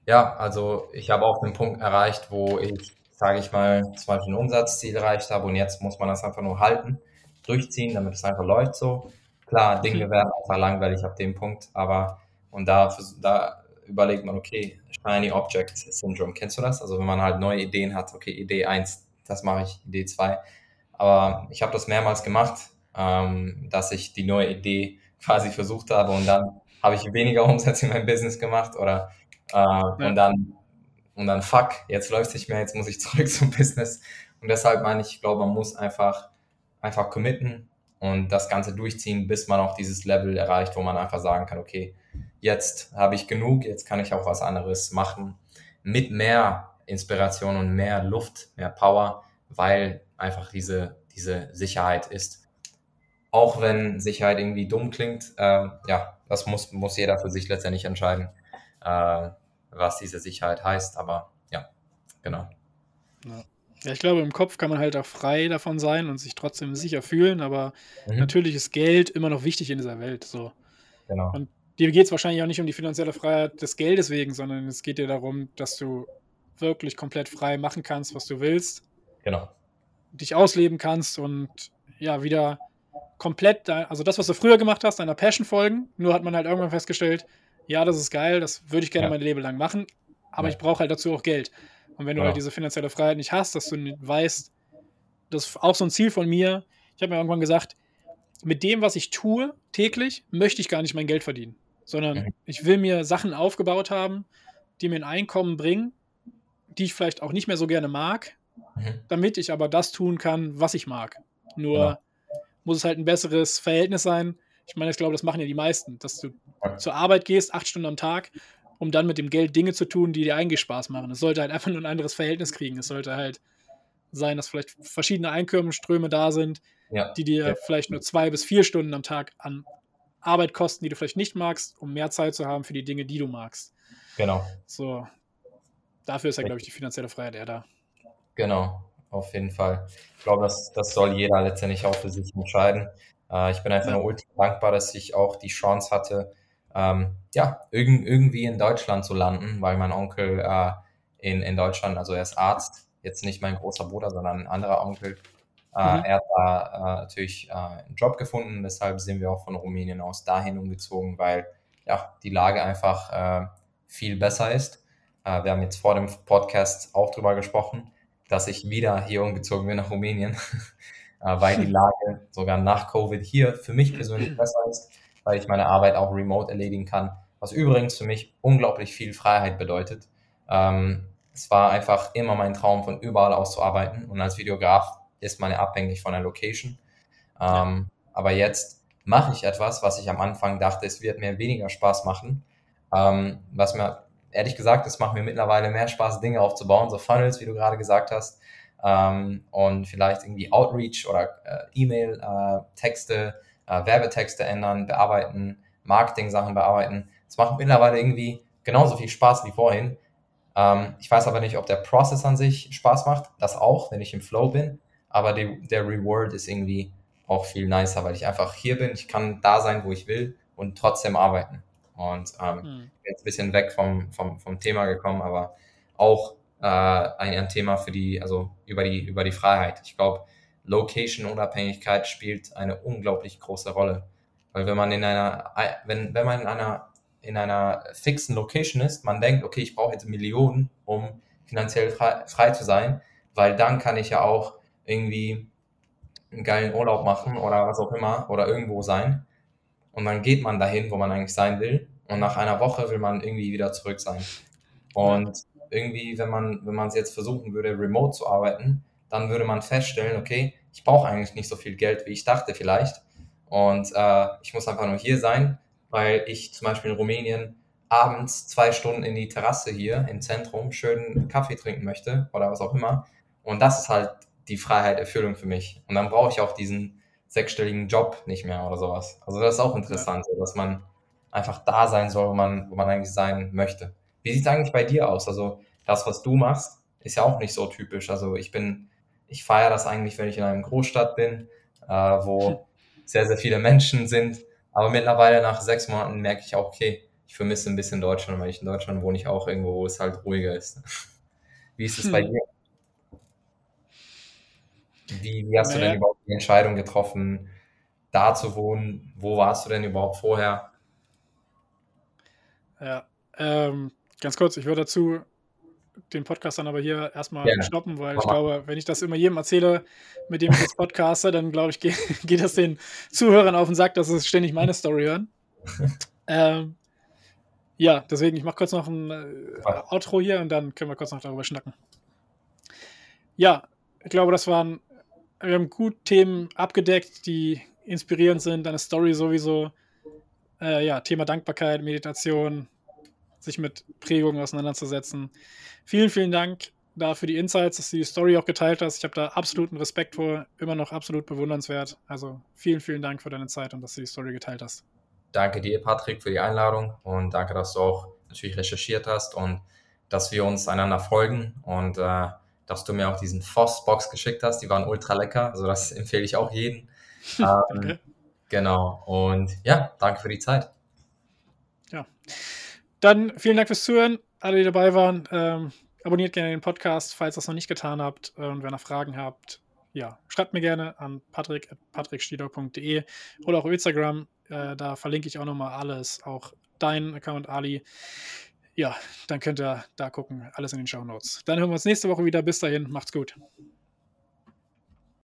ja, also ich habe auch den Punkt erreicht, wo ich sage ich mal, zum Beispiel ein Umsatzziel erreicht habe und jetzt muss man das einfach nur halten, durchziehen, damit es einfach läuft so. Klar, Dinge mhm. werden einfach langweilig ab dem Punkt, aber und da, da überlegt man, okay, Shiny Object Syndrome, kennst du das? Also wenn man halt neue Ideen hat, okay, Idee 1, das mache ich, Idee 2. Aber ich habe das mehrmals gemacht, ähm, dass ich die neue Idee quasi versucht habe und dann habe ich weniger Umsätze in meinem Business gemacht oder äh, ja. und dann und dann fuck, jetzt läuft es nicht mehr, jetzt muss ich zurück zum Business. Und deshalb meine ich, ich glaube, man muss einfach, einfach committen und das Ganze durchziehen, bis man auch dieses Level erreicht, wo man einfach sagen kann, okay, jetzt habe ich genug, jetzt kann ich auch was anderes machen mit mehr Inspiration und mehr Luft, mehr Power, weil einfach diese, diese Sicherheit ist. Auch wenn Sicherheit irgendwie dumm klingt, äh, ja, das muss, muss jeder für sich letztendlich entscheiden. Äh, was diese Sicherheit heißt. Aber ja, genau. Ja. Ja, ich glaube, im Kopf kann man halt auch frei davon sein und sich trotzdem sicher fühlen, aber mhm. natürlich ist Geld immer noch wichtig in dieser Welt. So. Genau. Und dir geht es wahrscheinlich auch nicht um die finanzielle Freiheit des Geldes wegen, sondern es geht dir darum, dass du wirklich komplett frei machen kannst, was du willst. Genau. Dich ausleben kannst und ja, wieder komplett, also das, was du früher gemacht hast, deiner Passion folgen. Nur hat man halt irgendwann festgestellt, ja, das ist geil, das würde ich gerne ja. mein Leben lang machen, aber ja. ich brauche halt dazu auch Geld. Und wenn du halt diese finanzielle Freiheit nicht hast, dass du weißt, das ist auch so ein Ziel von mir. Ich habe mir irgendwann gesagt, mit dem, was ich tue täglich, möchte ich gar nicht mein Geld verdienen, sondern ich will mir Sachen aufgebaut haben, die mir ein Einkommen bringen, die ich vielleicht auch nicht mehr so gerne mag, mhm. damit ich aber das tun kann, was ich mag. Nur ja. muss es halt ein besseres Verhältnis sein ich meine, ich glaube, das machen ja die meisten, dass du zur Arbeit gehst, acht Stunden am Tag, um dann mit dem Geld Dinge zu tun, die dir eigentlich Spaß machen. Es sollte halt einfach nur ein anderes Verhältnis kriegen. Es sollte halt sein, dass vielleicht verschiedene Einkommensströme da sind, ja, die dir ja. vielleicht nur zwei bis vier Stunden am Tag an Arbeit kosten, die du vielleicht nicht magst, um mehr Zeit zu haben für die Dinge, die du magst. Genau. So, dafür ist ja, glaube ich, die finanzielle Freiheit eher da. Genau, auf jeden Fall. Ich glaube, das, das soll jeder letztendlich auch für sich entscheiden. Äh, ich bin einfach ja. nur ultra dankbar, dass ich auch die Chance hatte, ähm, ja, irg irgendwie in Deutschland zu landen, weil mein Onkel äh, in, in Deutschland, also er ist Arzt, jetzt nicht mein großer Bruder, sondern ein anderer Onkel. Äh, mhm. Er hat da äh, natürlich äh, einen Job gefunden, deshalb sind wir auch von Rumänien aus dahin umgezogen, weil ja, die Lage einfach äh, viel besser ist. Äh, wir haben jetzt vor dem Podcast auch darüber gesprochen, dass ich wieder hier umgezogen bin nach Rumänien, weil die Lage sogar nach Covid hier für mich persönlich besser ist, weil ich meine Arbeit auch remote erledigen kann, was übrigens für mich unglaublich viel Freiheit bedeutet. Ähm, es war einfach immer mein Traum, von überall aus zu arbeiten. Und als Videograf ist man ja abhängig von der Location. Ähm, aber jetzt mache ich etwas, was ich am Anfang dachte, es wird mir weniger Spaß machen. Ähm, was mir, ehrlich gesagt, es macht mir mittlerweile mehr Spaß, Dinge aufzubauen, so Funnels, wie du gerade gesagt hast. Ähm, und vielleicht irgendwie Outreach oder äh, E-Mail-Texte, äh, äh, Werbetexte ändern, bearbeiten, Marketing-Sachen bearbeiten. Es macht mittlerweile irgendwie genauso viel Spaß wie vorhin. Ähm, ich weiß aber nicht, ob der Prozess an sich Spaß macht. Das auch, wenn ich im Flow bin. Aber die, der Reward ist irgendwie auch viel nicer, weil ich einfach hier bin. Ich kann da sein, wo ich will und trotzdem arbeiten. Und ähm, mhm. jetzt ein bisschen weg vom, vom, vom Thema gekommen, aber auch äh, ein, ein Thema für die, also über die, über die Freiheit. Ich glaube, Location-Unabhängigkeit spielt eine unglaublich große Rolle. Weil wenn man in einer, wenn, wenn man in einer in einer fixen Location ist, man denkt, okay, ich brauche jetzt Millionen, um finanziell frei, frei zu sein, weil dann kann ich ja auch irgendwie einen geilen Urlaub machen oder was auch immer oder irgendwo sein. Und dann geht man dahin, wo man eigentlich sein will. Und nach einer Woche will man irgendwie wieder zurück sein. Und irgendwie, wenn man, wenn man es jetzt versuchen würde, remote zu arbeiten, dann würde man feststellen, okay, ich brauche eigentlich nicht so viel Geld, wie ich dachte vielleicht. Und äh, ich muss einfach nur hier sein, weil ich zum Beispiel in Rumänien abends zwei Stunden in die Terrasse hier im Zentrum schön Kaffee trinken möchte oder was auch immer. Und das ist halt die Freiheit, Erfüllung für mich. Und dann brauche ich auch diesen sechsstelligen Job nicht mehr oder sowas. Also das ist auch interessant, ja. dass man einfach da sein soll, wo man, wo man eigentlich sein möchte. Wie sieht es eigentlich bei dir aus? Also das, was du machst, ist ja auch nicht so typisch. Also ich bin, ich feiere das eigentlich, wenn ich in einem Großstadt bin, äh, wo sehr, sehr viele Menschen sind aber mittlerweile nach sechs Monaten merke ich auch, okay, ich vermisse ein bisschen Deutschland, weil ich in Deutschland wohne ich auch irgendwo, wo es halt ruhiger ist. Wie ist es hm. bei dir? Wie, wie hast naja. du denn überhaupt die Entscheidung getroffen, da zu wohnen? Wo warst du denn überhaupt vorher? Ja, ähm, ganz kurz, ich würde dazu den Podcast dann aber hier erstmal Gerne. stoppen, weil ich glaube, wenn ich das immer jedem erzähle, mit dem ich jetzt podcaste, dann glaube ich, geht, geht das den Zuhörern auf den Sack, dass sie ständig meine Story hören. ähm, ja, deswegen, ich mache kurz noch ein äh, Outro hier und dann können wir kurz noch darüber schnacken. Ja, ich glaube, das waren, wir haben gut Themen abgedeckt, die inspirierend sind, eine Story sowieso. Äh, ja, Thema Dankbarkeit, Meditation, sich mit Prägungen auseinanderzusetzen. Vielen, vielen Dank da für die Insights, dass du die Story auch geteilt hast. Ich habe da absoluten Respekt vor, immer noch absolut bewundernswert. Also vielen, vielen Dank für deine Zeit und dass du die Story geteilt hast. Danke dir, Patrick, für die Einladung und danke, dass du auch natürlich recherchiert hast und dass wir uns einander folgen und äh, dass du mir auch diesen Foss-Box geschickt hast. Die waren ultra lecker, also das empfehle ich auch jedem. ähm, genau, und ja, danke für die Zeit. Ja, dann vielen Dank fürs Zuhören alle, die dabei waren. Ähm, abonniert gerne den Podcast, falls ihr das noch nicht getan habt. Und wenn ihr Fragen habt, ja, schreibt mir gerne an patrick.patrickstieder.de oder auch Instagram. Äh, da verlinke ich auch nochmal alles, auch deinen Account, Ali. Ja, dann könnt ihr da gucken, alles in den Show Notes. Dann hören wir uns nächste Woche wieder. Bis dahin, macht's gut.